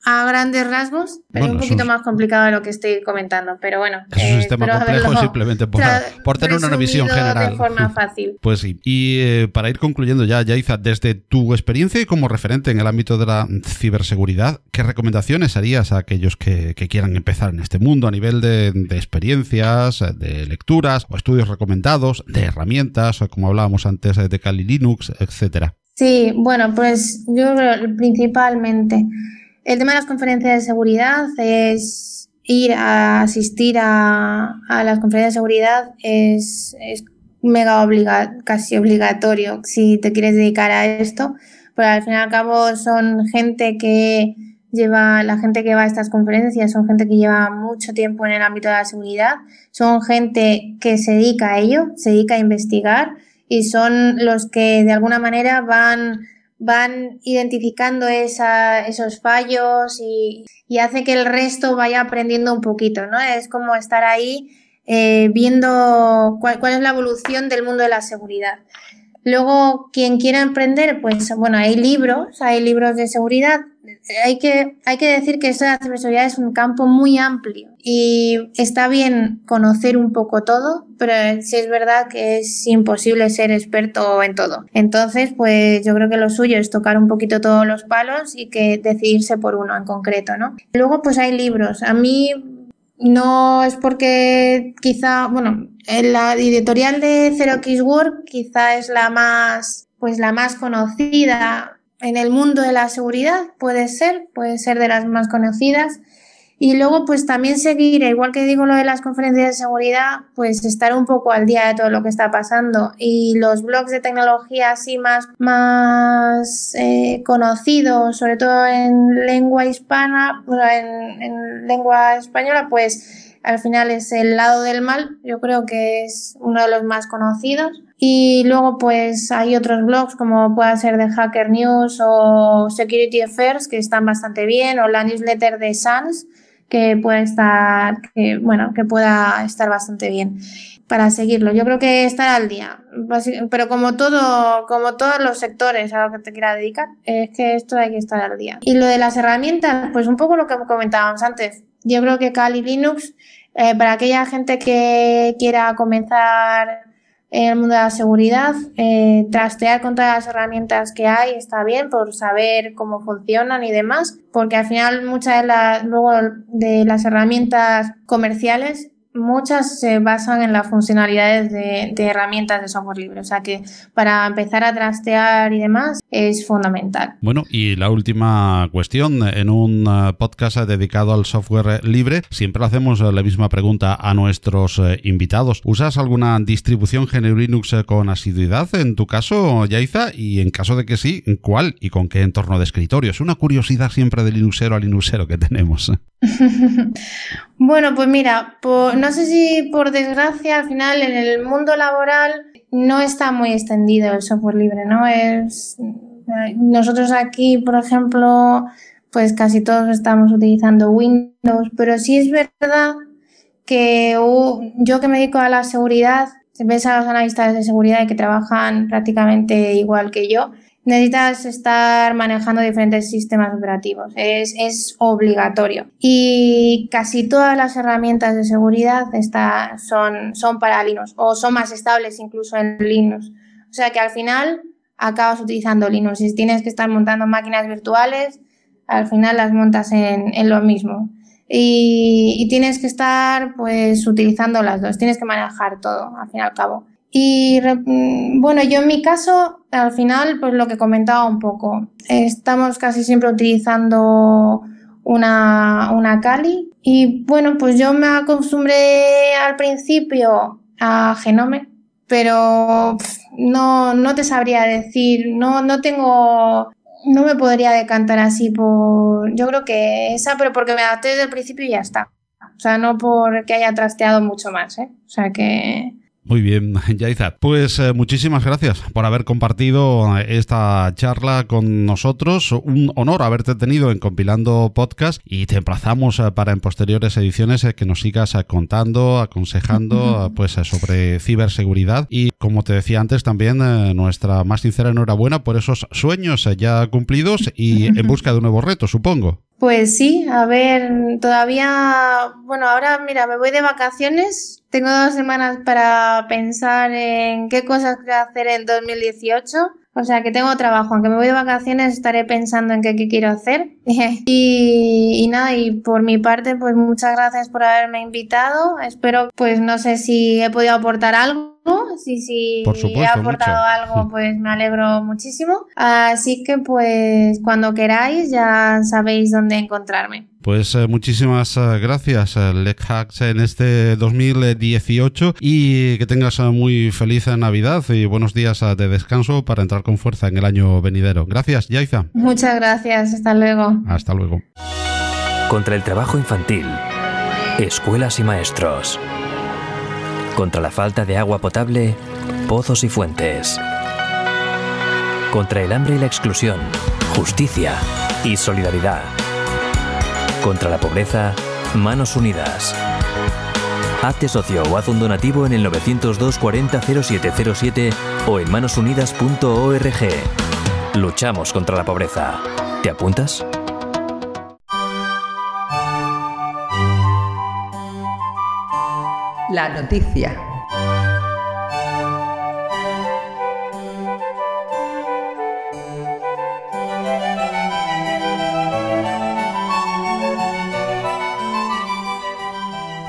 B: a grandes rasgos, pero es un poquito más complicado de lo que estoy comentando. Pero bueno,
A: es un eh, sistema complejo simplemente por, tener una visión general.
B: De forma fácil.
A: Pues sí. Y eh, para ir concluyendo ya, Yaiza, desde tu experiencia y como referente en el ámbito de la ciberseguridad, ¿qué recomendaciones harías a aquellos que, quieran empezar en este mundo a nivel de, de, experiencias, de lecturas o estudios recomendados, de herramientas, como hablábamos antes de Kali Linux, etcétera?
B: Sí, bueno, pues yo creo principalmente. El tema de las conferencias de seguridad es ir a asistir a, las conferencias de seguridad es, mega obliga, casi obligatorio si te quieres dedicar a esto, pero al fin y al cabo son gente que lleva, la gente que va a estas conferencias son gente que lleva mucho tiempo en el ámbito de la seguridad, son gente que se dedica a ello, se dedica a investigar y son los que de alguna manera van van identificando esos fallos y, hace que el resto vaya aprendiendo un poquito, ¿no? Es como estar ahí eh, viendo cuál, cuál, es la evolución del mundo de la seguridad. Luego, quien quiera emprender, pues bueno, hay libros, hay libros de seguridad. Hay que, hay que decir que esto de la ciberseguridad es un campo muy amplio y está bien conocer un poco todo, pero sí es verdad que es imposible ser experto en todo. Entonces, pues yo creo que lo suyo es tocar un poquito todos los palos y que decidirse por uno en concreto, ¿no? Luego, pues hay libros. A mí no es porque quizá, bueno, la editorial de Zero Kiss Work quizá es la más, pues la más conocida en el mundo de la seguridad, puede ser, puede ser de las más conocidas. Y luego, pues también seguir, igual que digo lo de las conferencias de seguridad, pues estar un poco al día de todo lo que está pasando. Y los blogs de tecnología así más, más eh, conocidos, sobre todo en lengua hispana, en, en lengua española, pues al final es el lado del mal, yo creo que es uno de los más conocidos. Y luego pues hay otros blogs como pueda ser de Hacker News o Security Affairs que están bastante bien o la newsletter de SANS que puede estar, que, bueno, que pueda estar bastante bien para seguirlo. Yo creo que estar al día, pero como todo, como todos los sectores a lo que te quiera dedicar, es que esto hay que estar al día. Y lo de las herramientas, pues un poco lo que comentábamos antes. Yo creo que Kali Linux, eh, para aquella gente que quiera comenzar en el mundo de la seguridad, eh, trastear con todas las herramientas que hay está bien por saber cómo funcionan y demás, porque al final muchas de las, luego de las herramientas comerciales muchas se basan en las funcionalidades de, herramientas de software libre. O sea que para empezar a trastear y demás es fundamental.
A: Bueno, y la última cuestión. En un eh, podcast dedicado al software libre, siempre hacemos la misma pregunta a nuestros eh, invitados. ¿Usas alguna distribución GNU Linux eh, con asiduidad en tu caso, Yaiza? Y en caso de que sí, ¿cuál y con qué entorno de escritorio? Es una curiosidad siempre de Linuxero a Linuxero que tenemos.
B: bueno, pues mira, no sé si por desgracia al final en el mundo laboral no está muy extendido el software libre, ¿no? Es nosotros aquí, por ejemplo, pues casi todos estamos utilizando Windows, pero sí es verdad que yo que me dedico a la seguridad, ves a los analistas de seguridad que trabajan prácticamente igual que yo, necesitas estar manejando diferentes sistemas operativos. Es, es, obligatorio. Y casi todas las herramientas de seguridad está, son, son para Linux o son más estables incluso en Linux. O sea que al final acabas utilizando Linux. Si tienes que estar montando máquinas virtuales, al final las montas en, en lo mismo. Y, y, tienes que estar pues utilizando las dos, tienes que manejar todo, al fin y al cabo. Y mm, bueno, yo en mi caso, al final, pues lo que comentaba un poco, estamos casi siempre utilizando una, una Kali y bueno, pues yo me acostumbré al principio a Genome, pero no, no te sabría decir, no, no tengo, no me podría decantar así por, yo creo que esa, pero porque me adapté desde el principio y ya está. O sea, no porque haya trasteado mucho más, ¿eh? O sea que
A: muy bien, Yaiza. Pues eh, muchísimas gracias por haber compartido eh, esta charla con nosotros. Un honor haberte tenido en Compilando Podcast y te emplazamos eh, para en posteriores ediciones que nos sigas contando, aconsejando pues sobre ciberseguridad y como te decía antes también nuestra más sincera enhorabuena por esos sueños ya cumplidos y en busca de un nuevo reto, supongo.
B: Pues sí, a ver, todavía, bueno, ahora mira, me voy de vacaciones, tengo dos semanas para pensar en qué cosas quiero hacer en 2018. O sea que tengo trabajo, aunque me voy de vacaciones estaré pensando en qué, quiero hacer. y, y, nada, y por mi parte, pues muchas gracias por haberme invitado. Espero, pues no sé si he podido aportar algo. Si, si he aportado algo, pues me alegro muchísimo. Así que pues cuando queráis ya sabéis dónde encontrarme.
A: Pues eh, muchísimas eh, gracias, uh, Hacks, en este 2018 y que tengas muy feliz Navidad y buenos días de descanso para entrar con fuerza en el año venidero. Gracias, Yaiza.
B: Muchas gracias, hasta luego.
A: Hasta luego.
C: Contra el trabajo infantil, escuelas y maestros. Contra la falta de agua potable, pozos y fuentes. Contra el hambre y la exclusión, justicia y solidaridad. Contra la pobreza, Manos Unidas. Hazte socio o haz un donativo en el 902 40 0707 o en manosunidas.org. Luchamos contra la pobreza. ¿Te apuntas?
D: La noticia.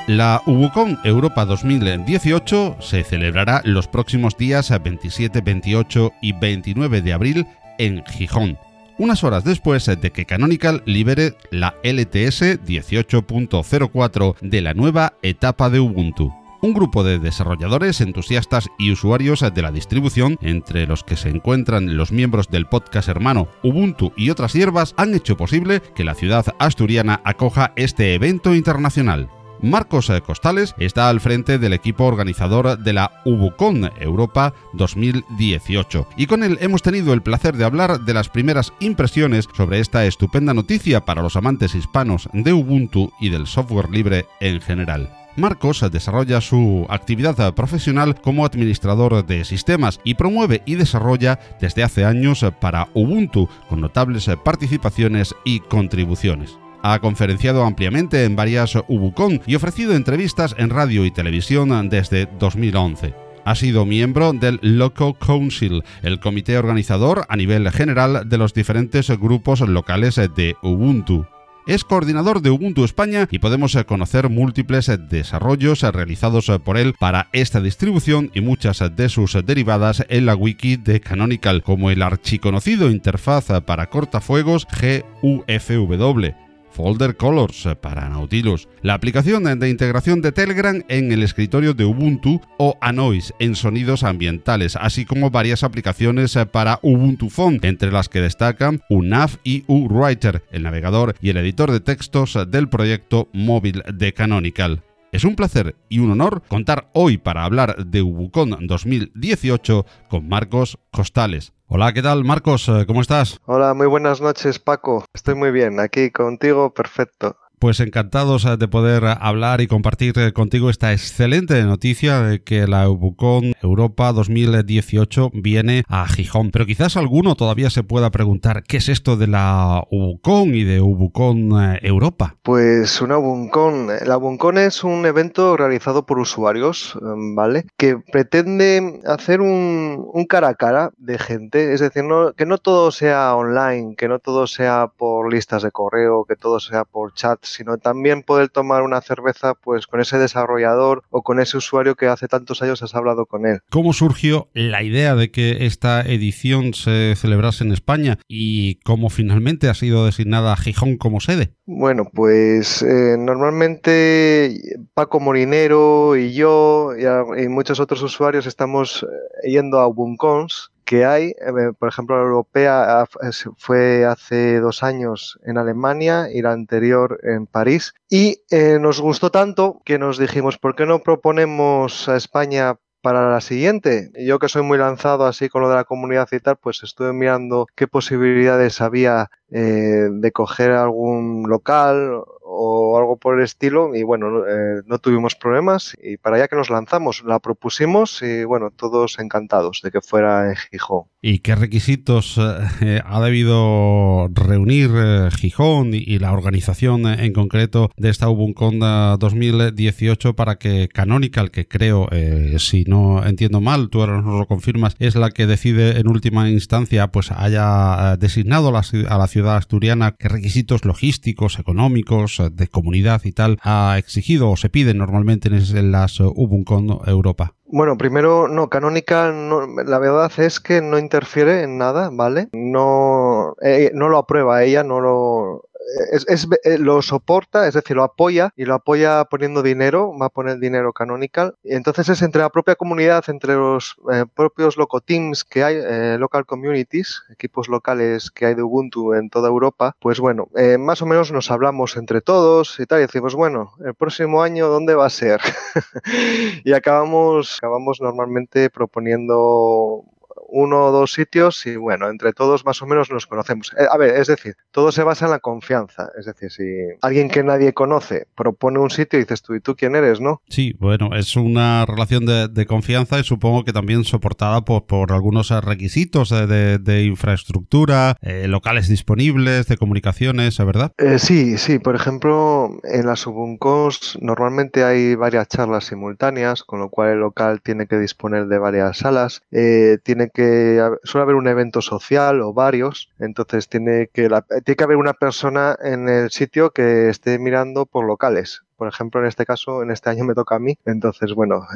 A: La Ubucon Europa 2018 se celebrará los próximos días 27, 28 y 29 de abril en Gijón, unas horas después de que Canonical libere la LTS 18.04 de la nueva etapa de Ubuntu. Un grupo de desarrolladores, entusiastas y usuarios de la distribución, entre los que se encuentran los miembros del podcast hermano Ubuntu y otras hierbas, han hecho posible que la ciudad asturiana acoja este evento internacional. Marcos Costales está al frente del equipo organizador de la Ubucon Europa 2018 y con él hemos tenido el placer de hablar de las primeras impresiones sobre esta estupenda noticia para los amantes hispanos de Ubuntu y del software libre en general. Marcos desarrolla su actividad profesional como administrador de sistemas y promueve y desarrolla desde hace años para Ubuntu con notables participaciones y contribuciones. Ha conferenciado ampliamente en varias Ubucon y ofrecido entrevistas en radio y televisión desde 2011. Ha sido miembro del Local Council, el comité organizador a nivel general de los diferentes grupos locales de Ubuntu. Es coordinador de Ubuntu España y podemos conocer múltiples desarrollos realizados por él para esta distribución y muchas de sus derivadas en la wiki de Canonical, como el archiconocido interfaz para cortafuegos GUFW Folder Colors para Nautilus, la aplicación de integración de Telegram en el escritorio de Ubuntu o Anois en sonidos ambientales, así como varias aplicaciones para Ubuntu Phone, entre las que destacan UNAV y UWriter, el navegador y el editor de textos del proyecto móvil de Canonical. Es un placer y un honor contar hoy para hablar de Ubucon 2018 con Marcos Costales. Hola, ¿qué tal Marcos? ¿Cómo estás?
E: Hola, muy buenas noches Paco. Estoy muy bien, aquí contigo, perfecto.
A: Pues encantados de poder hablar y compartir eh, contigo esta excelente noticia de que la Ubucon Europa 2018 viene a Gijón. Pero quizás alguno todavía se pueda preguntar qué es esto de la Ubucon y de Ubucon eh, Europa.
E: Pues una Ubucon, la Ubucon es un evento realizado por usuarios, ¿vale? Que pretende hacer un, cara a cara de gente, es decir, que no todo sea online, que no todo sea por listas de correo, que todo sea por chats sino también poder tomar una cerveza pues con ese desarrollador o con ese usuario que hace tantos años has hablado con él.
A: ¿Cómo surgió la idea de que esta edición se celebrase en España y cómo finalmente ha sido designada Gijón como sede?
E: Bueno, pues eh, normalmente Paco Morinero y yo y, muchos otros usuarios estamos eh, yendo a Ubuncons que hay. Eh, por ejemplo, la europea fue hace dos años en Alemania y la anterior en París. Y eh, nos gustó tanto que nos dijimos, ¿por qué no proponemos a España para la siguiente. Yo que soy muy lanzado así con lo de la comunidad y tal, pues estuve mirando qué posibilidades había eh, de coger algún local o algo por el estilo y bueno, eh, no tuvimos problemas y para allá que nos lanzamos, la propusimos y bueno, todos encantados de que fuera en Gijón.
A: ¿Y qué requisitos eh, ha debido reunir Gijón y, la organización en concreto de esta UBUNCON 2018 para que Canonical, que creo, si no entiendo mal, tú ahora nos lo confirmas, es la que decide en última instancia, pues haya designado a la ciudad asturiana, qué requisitos logísticos, económicos, de comunidad y tal ha exigido o se piden normalmente en las Ubuncon Europa?
E: Bueno, primero, no, Canónica, la verdad es que no interfiere en nada, ¿vale? No, eh, no lo aprueba ella, no lo, es, eh, lo soporta, es decir, lo apoya y lo apoya poniendo dinero, va a poner dinero canonical. Entonces es entre la propia comunidad, entre los eh, propios loco teams que hay, eh, local communities, equipos locales que hay de Ubuntu en toda Europa, pues bueno, más o menos nos hablamos entre todos y tal, y decimos, bueno, el próximo año, ¿dónde va a ser? y acabamos, acabamos normalmente proponiendo uno o dos sitios y bueno, entre todos más o menos nos conocemos. Eh, a ver, es decir, todo se basa en la confianza. Es decir, si alguien que nadie conoce propone un sitio y dices tú, ¿y tú quién eres, no?
A: Sí, bueno, es una relación de, confianza y supongo que también soportada por, por algunos requisitos de, infraestructura, eh, locales disponibles, de comunicaciones, ¿verdad?
E: Eh, sí, sí. Por ejemplo, en las Ubuncos normalmente hay varias charlas simultáneas, con lo cual el local tiene que disponer de varias salas, tiene que suele haber un evento social o varios, entonces tiene que, tiene que haber una persona en el sitio que esté mirando por locales por ejemplo, en este caso, en este año me toca a mí. Entonces, bueno,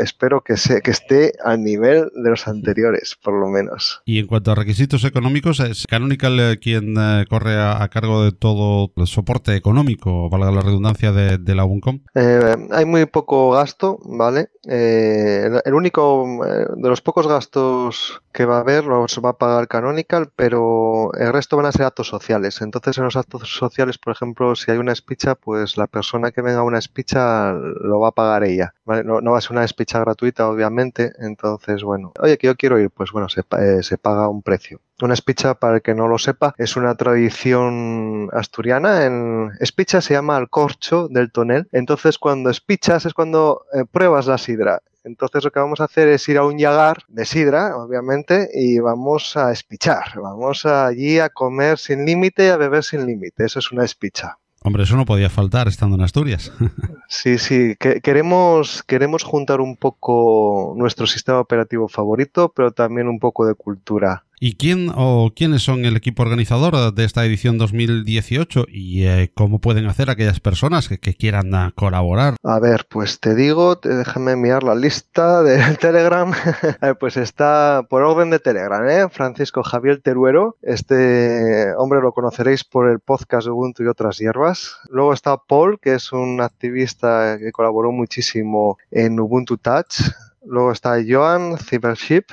E: espero que, se, que esté al nivel de los anteriores, por lo menos.
A: Y en cuanto a requisitos económicos, ¿es Canonical eh, quien eh, corre a, cargo de todo el soporte económico, valga la redundancia, de, la UNCOM?
E: Eh, hay muy poco gasto, ¿vale? el único, de los pocos gastos que va a haber los va a pagar Canonical, pero el resto van a ser actos sociales. Entonces, en los actos sociales, por ejemplo, si hay una espicha, pues la persona que venga una espicha lo va a pagar ella. No, va a ser una espicha gratuita, obviamente. Entonces, bueno, oye, que yo quiero ir, pues bueno, se, eh, se paga un precio. Una espicha, para el que no lo sepa, es una tradición asturiana. En espicha se llama el corcho del tonel. Entonces, cuando espichas es cuando eh, pruebas la sidra. Entonces lo que vamos a hacer es ir a un yagar de sidra, obviamente, y vamos a espichar. Vamos allí a comer sin límite, a beber sin límite. Eso es una espicha.
A: Hombre, eso no podía faltar estando en Asturias.
E: sí, sí, queremos, queremos juntar un poco nuestro sistema operativo favorito, pero también un poco de cultura.
A: ¿Y quién o quiénes son el equipo organizador de esta edición 2018 y eh, cómo pueden hacer aquellas personas que, quieran ah, colaborar?
E: A ver, pues te digo, déjame mirar la lista del Telegram. pues está por orden de Telegram, ¿eh? Francisco Javier Teruero. Este hombre lo conoceréis por el podcast Ubuntu y otras hierbas. Luego está Paul, que es un activista que colaboró muchísimo en Ubuntu Touch. Luego está Joan Cybership,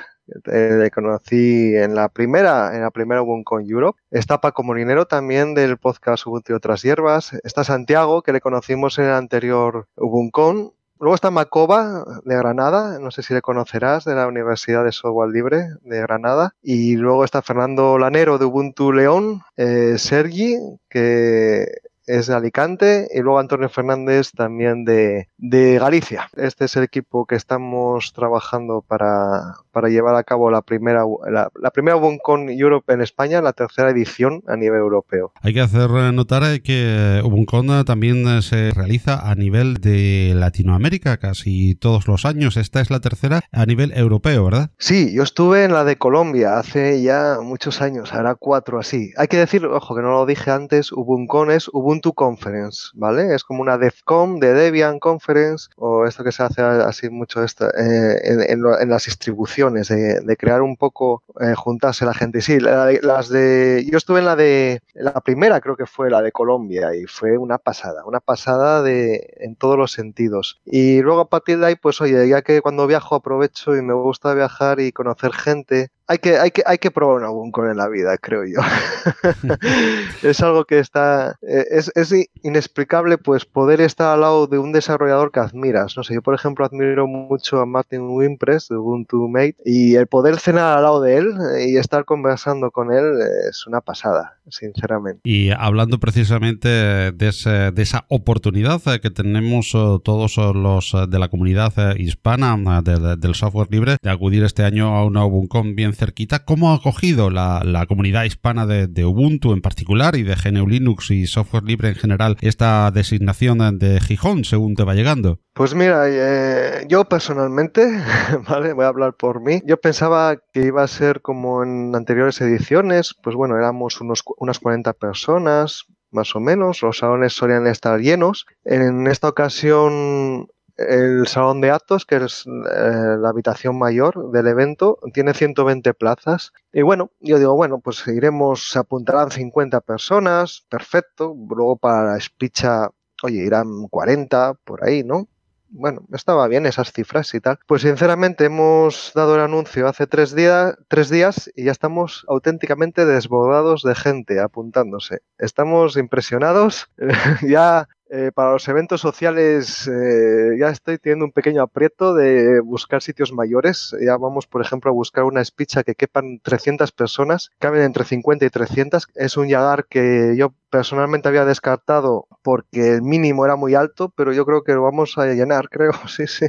E: eh, le conocí en la primera, en la primera UbunCon Europe. Está Paco Molinero también del podcast Ubuntu y otras hierbas. Está Santiago, que le conocimos en el anterior UbunCon. Luego está Macoba de Granada, no sé si le conocerás, de la Universidad de Software Libre de Granada. Y luego está Fernando Lanero de Ubuntu León, eh, Sergi, que es de Alicante, y luego Antonio Fernández también de, de Galicia. Este es el equipo que estamos trabajando para, para llevar a cabo la primera, la, la primera Europe en España, la tercera edición a nivel europeo.
A: Hay que hacer notar que UbunCon también se realiza a nivel de Latinoamérica casi todos los años. Esta es la tercera a nivel europeo, ¿verdad?
E: Sí, yo estuve en la de Colombia hace ya muchos años, hará cuatro así. Hay que decir, ojo, que no lo dije antes, UbunCon es Ubuntu Conference, ¿vale? Es como una DevCon de Debian Conference o esto que se hace así mucho esto, eh, en, en las distribuciones de, crear un poco, eh, juntarse la gente. Sí, las de, yo estuve en la de, la primera creo que fue la de Colombia y fue una pasada, una pasada de, en todos los sentidos. Y luego a partir de ahí, pues oye, ya que cuando viajo aprovecho y me gusta viajar y conocer gente, hay que, hay que, hay que probar un Abuncon en la vida, creo yo. es algo que está, eh, es, es, inexplicable pues poder estar al lado de un desarrollador que admiras. No sé, yo por ejemplo admiro mucho a Martin Wimpress de Ubuntu Mate y el poder cenar al lado de él eh, y estar conversando con él es una pasada, sinceramente.
A: Y hablando precisamente de, de esa oportunidad que tenemos todos los de la comunidad hispana del, software libre de acudir este año a una Ubuncon bien cerquita, ¿cómo ha acogido la, la comunidad hispana de, de, Ubuntu en particular y de GNU Linux y software libre en general esta designación de Gijón según te va llegando?
E: Pues mira, eh, yo personalmente, ¿vale? Voy a hablar por mí. Yo pensaba que iba a ser como en anteriores ediciones, pues bueno, éramos unos, unas 40 personas, más o menos. Los salones solían estar llenos. En esta ocasión el salón de actos, que es eh, la habitación mayor del evento, tiene 120 plazas. Y bueno, yo digo, bueno, pues iremos, se apuntarán 50 personas, perfecto. Luego para la espicha, oye, irán 40 por ahí, ¿no? Bueno, estaba bien esas cifras y tal. Pues sinceramente hemos dado el anuncio hace tres, días, tres días y ya estamos auténticamente desbordados de gente apuntándose. Estamos impresionados. ya eh, para los eventos sociales eh, ya estoy teniendo un pequeño aprieto de buscar sitios mayores. Ya vamos, por ejemplo, a buscar una espicha que quepan 300 personas, caben entre 50 y 300. Es un yagar que yo personalmente había descartado porque el mínimo era muy alto, pero yo creo que lo vamos a llenar, creo, sí, sí.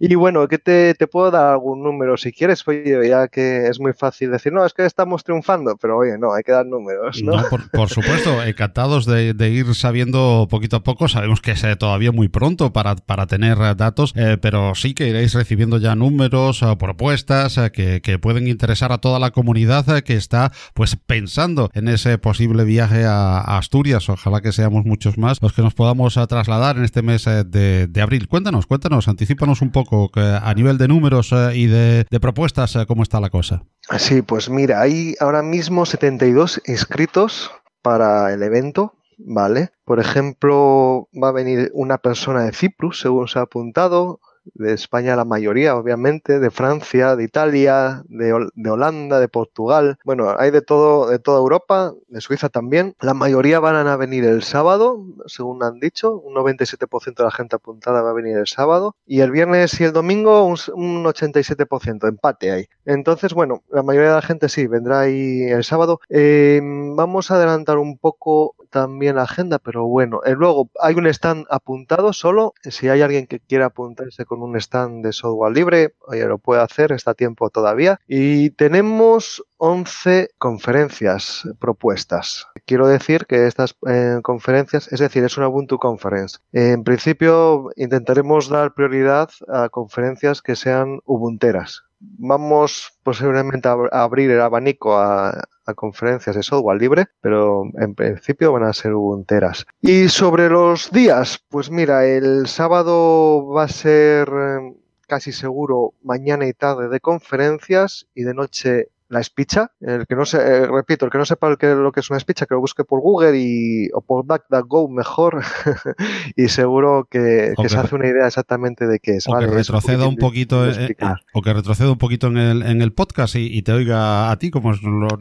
E: Y bueno, que te, te, puedo dar algún número si quieres, oye, ya que es muy fácil decir, no, es que estamos triunfando, pero oye, no, hay que dar números, ¿no?
A: por, supuesto, encantados de, de, ir sabiendo poquito poco, sabemos que es todavía muy pronto para, para tener datos, eh, pero sí que iréis recibiendo ya números, eh, propuestas eh, que, que, pueden interesar a toda la comunidad que está pues pensando en ese posible viaje a Asturias. Ojalá que seamos muchos más los que nos podamos eh, trasladar en este mes eh, de, abril. Cuéntanos, cuéntanos, anticipanos un poco a nivel de números eh, y de, propuestas, cómo está la cosa.
E: Sí, pues mira, hay ahora mismo 72 inscritos para el evento. ¿Vale? Por ejemplo, va a venir una persona de Cyprus, según se ha apuntado, de España la mayoría, obviamente, de Francia, de Italia, de, de, Holanda, de Portugal. Bueno, hay de todo, de toda Europa, de Suiza también. La mayoría van a venir el sábado, según han dicho. Un 97% de la gente apuntada va a venir el sábado. Y el viernes y el domingo un, un 87%, empate ahí. Entonces, bueno, la mayoría de la gente sí, vendrá ahí el sábado. Eh, vamos a adelantar un poco también la agenda, pero bueno, eh, luego hay un stand apuntado solo. Si hay alguien que quiera apuntarse con un stand de software libre, oye, lo puede hacer, está a tiempo todavía. Y tenemos 11 conferencias propuestas. Quiero decir que estas eh, conferencias, es decir, es una Ubuntu Conference. En principio intentaremos dar prioridad a conferencias que sean ubunteras vamos posiblemente a abrir el abanico a, conferencias de software libre, pero en principio van a ser ubunteras. Y sobre los días, pues mira, el sábado va a ser eh, casi seguro mañana y tarde de conferencias y de noche la espicha. El que no se, eh, repito, el que no sepa lo que, lo que es una espicha, que lo busque por Google y, o por DuckDuckGo mejor y seguro que, se hace una idea exactamente de qué es.
A: O que retroceda un poquito, eh, o que retroceda un poquito en el, en el podcast y, te oiga a ti como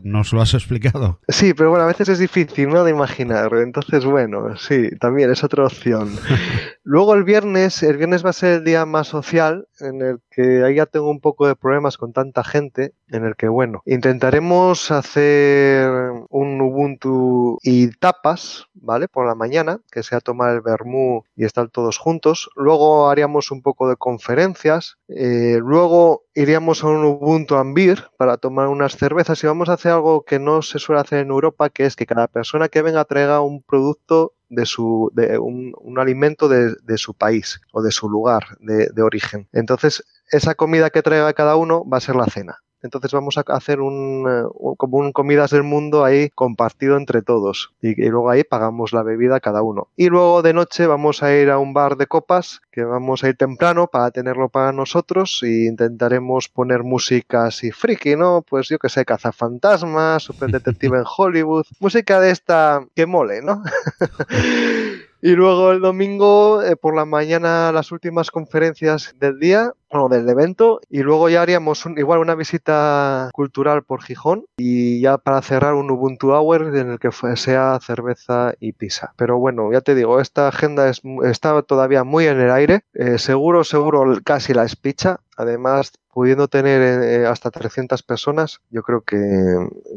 A: nos lo, has explicado.
E: Sí, pero bueno, a veces es difícil, ¿no? De imaginar. Entonces, bueno, sí, también es otra opción. Luego el viernes, el viernes va a ser el día más social, en el que ahí ya tengo un poco de problemas con tanta gente, en el que, bueno, intentaremos hacer un Ubuntu y tapas, ¿vale? Por la mañana, que sea tomar el vermú y estar todos juntos. Luego haríamos un poco de conferencias. Eh, luego iríamos a un Ubuntu Ambir para tomar unas cervezas y vamos a hacer algo que no se suele hacer en Europa, que es que cada persona que venga traiga un producto de su de un, alimento de, su país o de su lugar de, de origen. Entonces, esa comida que traiga cada uno va a ser la cena. Entonces vamos a hacer un, eh, como un comidas del mundo ahí compartido entre todos. Y, luego ahí pagamos la bebida cada uno. Y luego de noche vamos a ir a un bar de copas que vamos a ir temprano para tenerlo para nosotros e intentaremos poner música así friki, ¿no? Pues yo que sé, cazafantasmas, super detective en Hollywood, música de esta que mole, ¿no? Y luego el domingo, eh, por la mañana, las últimas conferencias del día. Bueno, del evento y luego ya haríamos igual una visita cultural por Gijón y ya para cerrar un Ubuntu Hour en el que sea cerveza y pizza. Pero bueno, ya te digo, esta agenda es, está todavía muy en el aire. Eh, seguro, seguro casi la espicha. Además, pudiendo tener eh, hasta 300 personas, yo creo que,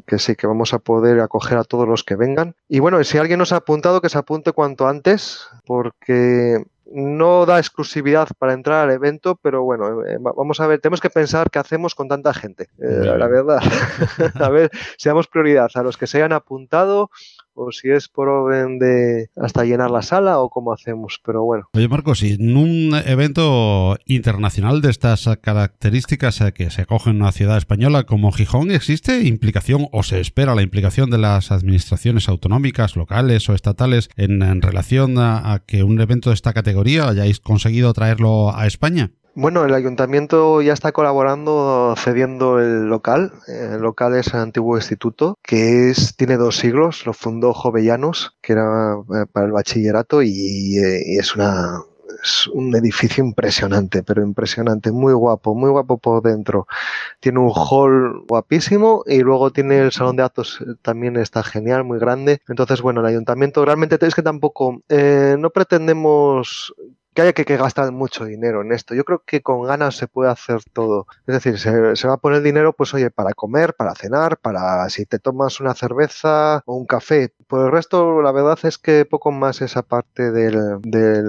E: que, sí, que vamos a poder acoger a todos los que vengan. Y bueno, si alguien nos ha apuntado, que se apunte cuanto antes, porque no da exclusividad para entrar al evento, pero bueno, eh, vamos a ver, tenemos que pensar qué hacemos con tanta gente, eh, la verdad. a ver, seamos prioridad a los que se hayan apuntado o si es por orden de hasta llenar la sala o cómo hacemos, pero bueno.
A: Oye Marcos, si en un evento internacional de estas características eh, que se acoge en una ciudad española como Gijón, ¿existe implicación o se espera la implicación de las administraciones autonómicas, locales o estatales en, relación a que un evento de esta categoría hayáis conseguido traerlo a España?
E: Bueno, el ayuntamiento ya está colaborando cediendo el local. El local es el antiguo instituto, que es, tiene dos siglos, lo fundó Jovellanos, que era eh, para el bachillerato, y, eh, es una, es un edificio impresionante, pero impresionante, muy guapo, muy guapo por dentro. Tiene un hall guapísimo y luego tiene el salón de actos, eh, también está genial, muy grande. Entonces, bueno, el ayuntamiento realmente es que tampoco, no pretendemos que haya que, gastar mucho dinero en esto. Yo creo que con ganas se puede hacer todo. Es decir, se, va a poner dinero, pues oye, para comer, para cenar, para si te tomas una cerveza o un café. Por el resto, la verdad es que poco más esa parte del,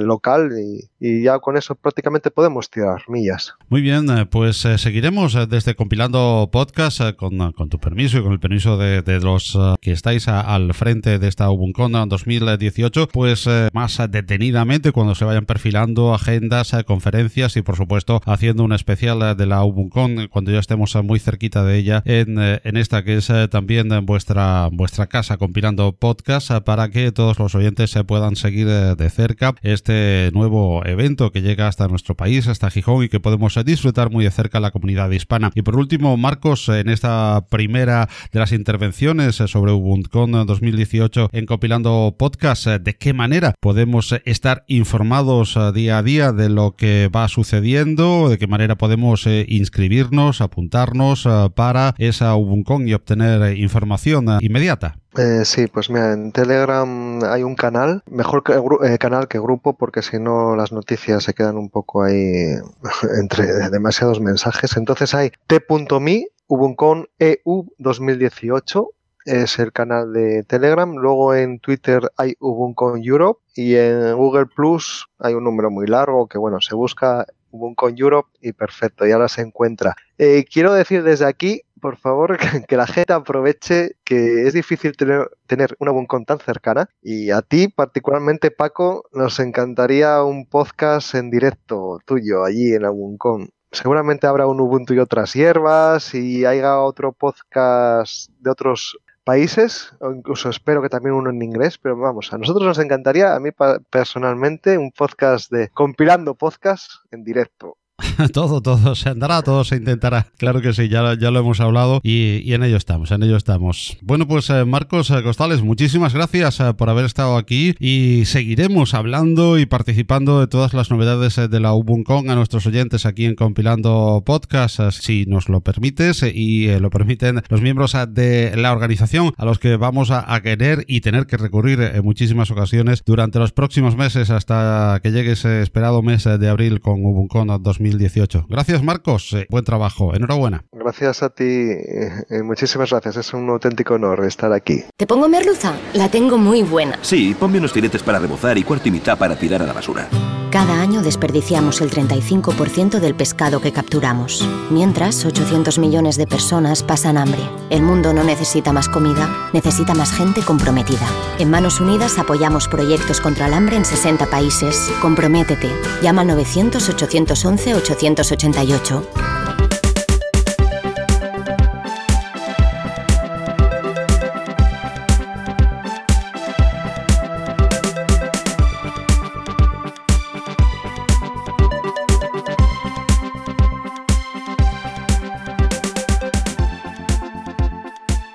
E: local y, ya con eso prácticamente podemos tirar millas.
A: Muy bien, eh, pues eh, seguiremos eh, desde compilando podcast con, tu permiso y con el permiso de, los que estáis al frente de esta UBUNCON 2018, pues más detenidamente cuando se vayan perfilando agendas, eh, conferencias y por supuesto haciendo un especial eh, de la UBUNCON cuando ya estemos eh, muy cerquita de ella en, en esta que es también vuestra, vuestra casa compilando podcast para que todos los oyentes se puedan seguir de cerca este nuevo evento que llega hasta nuestro país, hasta Gijón y que podemos disfrutar muy de cerca la comunidad hispana. Y por último, Marcos, en esta primera de las intervenciones sobre UBUNCON 2018 en compilando podcast, ¿de qué manera podemos estar informados día a día de lo que va sucediendo, de qué manera podemos eh, inscribirnos, apuntarnos eh, para esa Ubuncon y obtener eh, información inmediata.
E: sí, pues mira, en Telegram hay un canal, mejor que, canal que grupo, porque si no las noticias se quedan un poco ahí entre demasiados mensajes. Entonces hay t.me, Ubuncon EU 2018, es el canal de Telegram. Luego en Twitter hay Ubuntu Europe y en Google Plus hay un número muy largo que, bueno, se busca Ubuntu Europe y perfecto, ya la se encuentra. Eh, quiero decir desde aquí, por favor, que, la gente aproveche que es difícil tener, tener una Ubuntu tan cercana y a ti, particularmente Paco, nos encantaría un podcast en directo tuyo allí en Ubuntu seguramente habrá un Ubuntu y otras hierbas y haya otro podcast de otros países, o incluso espero que también uno en inglés, pero vamos, a nosotros nos encantaría, a mí personalmente, un podcast de compilando podcast en directo.
A: todo, todo se andará, todo se intentará. Claro que sí, ya, ya lo hemos hablado y, en ello estamos, en ello estamos. Bueno, pues eh, Marcos eh, Costales, muchísimas gracias eh, por haber estado aquí y seguiremos hablando y participando de todas las novedades de la Ubuncon a nuestros oyentes aquí en Compilando Podcast, si nos lo permites y lo permiten los miembros de la organización a los que vamos a, querer y tener que recurrir en muchísimas ocasiones durante los próximos meses hasta que llegue ese esperado mes de abril con Ubuncon 2020 2018. Gracias, Marcos. Eh, buen trabajo. Enhorabuena.
E: Gracias a ti. Eh, eh, muchísimas gracias. Es un auténtico honor estar aquí.
D: ¿Te pongo merluza? La tengo muy buena.
F: Sí, ponme unos filetes para rebozar y cuarto y mitad para tirar a la basura.
D: Cada año desperdiciamos el 35% del pescado que capturamos. Mientras, 800 millones de personas pasan hambre. El mundo no necesita más comida, necesita más gente comprometida. En Manos Unidas apoyamos proyectos contra el hambre en 60 países. Comprométete. Llama al 900 811 888.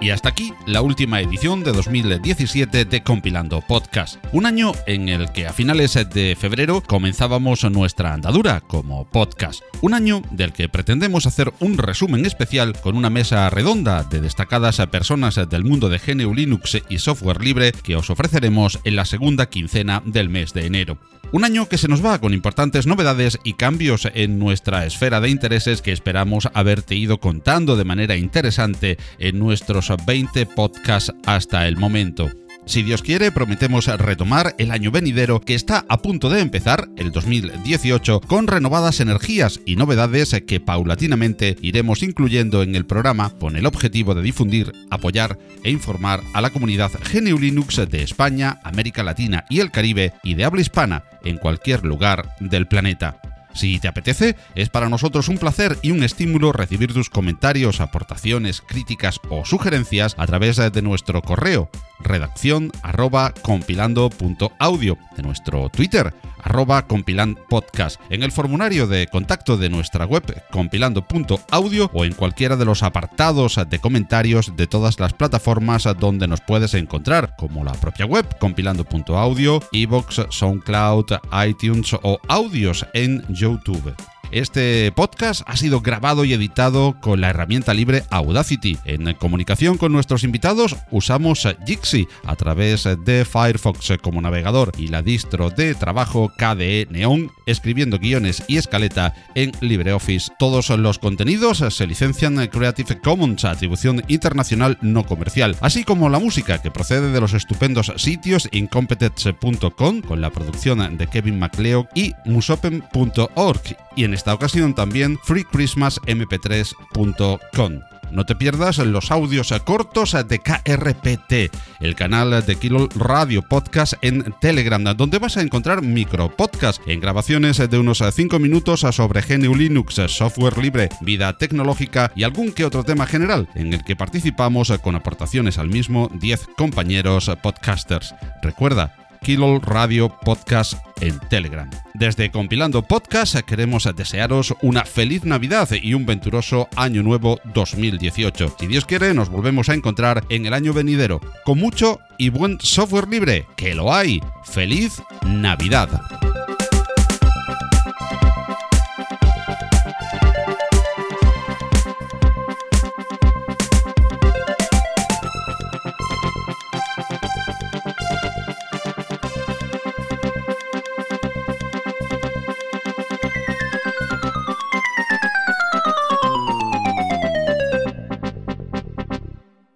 A: Y hasta aquí la última edición de 2017 de Compilando Podcast. Un año en el que a finales de febrero comenzábamos nuestra andadura como podcast. Un año del que pretendemos hacer un resumen especial con una mesa redonda de destacadas personas del mundo de GNU Linux y software libre que os ofreceremos en la segunda quincena del mes de enero. Un año que se nos va con importantes novedades y cambios en nuestra esfera de intereses que esperamos haberte ido contando de manera interesante en nuestros 20 podcasts hasta el momento. Si Dios quiere, prometemos retomar el año venidero que está a punto de empezar, el 2018, con renovadas energías y novedades que paulatinamente iremos incluyendo en el programa con el objetivo de difundir, apoyar e informar a la comunidad GNU Linux de España, América Latina y el Caribe y de habla hispana en cualquier lugar del planeta. Si te apetece, es para nosotros un placer y un estímulo recibir tus comentarios, aportaciones, críticas o sugerencias a través de nuestro correo redacción arroba compilando.audio, de nuestro Twitter arroba compilandpodcast, en el formulario de contacto de nuestra web compilando.audio o en cualquiera de los apartados de comentarios de todas las plataformas donde nos puedes encontrar, como la propia web compilando.audio, iVoox, SoundCloud, iTunes o audios en YouTube. Este podcast ha sido grabado y editado con la herramienta libre Audacity. En comunicación con nuestros invitados usamos Jixi a través de Firefox como navegador y la distro de trabajo KDE Neon, escribiendo guiones y escaleta en LibreOffice. Todos los contenidos se licencian Creative Commons, atribución internacional no comercial, así como la música que procede de los estupendos sitios incompetence.com con la producción de Kevin MacLeod y musopen.org y en esta ocasión también freechristmasmp3.com. No te pierdas los audios cortos de KRPT, el canal de Kilo Radio Podcast en Telegram, donde vas a encontrar micro podcast en grabaciones de unos 5 minutos sobre GNU Linux, software libre, vida tecnológica y algún que otro tema general, en el que participamos con aportaciones al mismo 10 compañeros podcasters. Recuerda, Kilo Radio Podcast en Telegram. Desde Compilando Podcast queremos desearos una feliz Navidad y un venturoso Año Nuevo 2018. Si Dios quiere, nos volvemos a encontrar en el año venidero con mucho y buen software libre, que lo hay. ¡Feliz Navidad!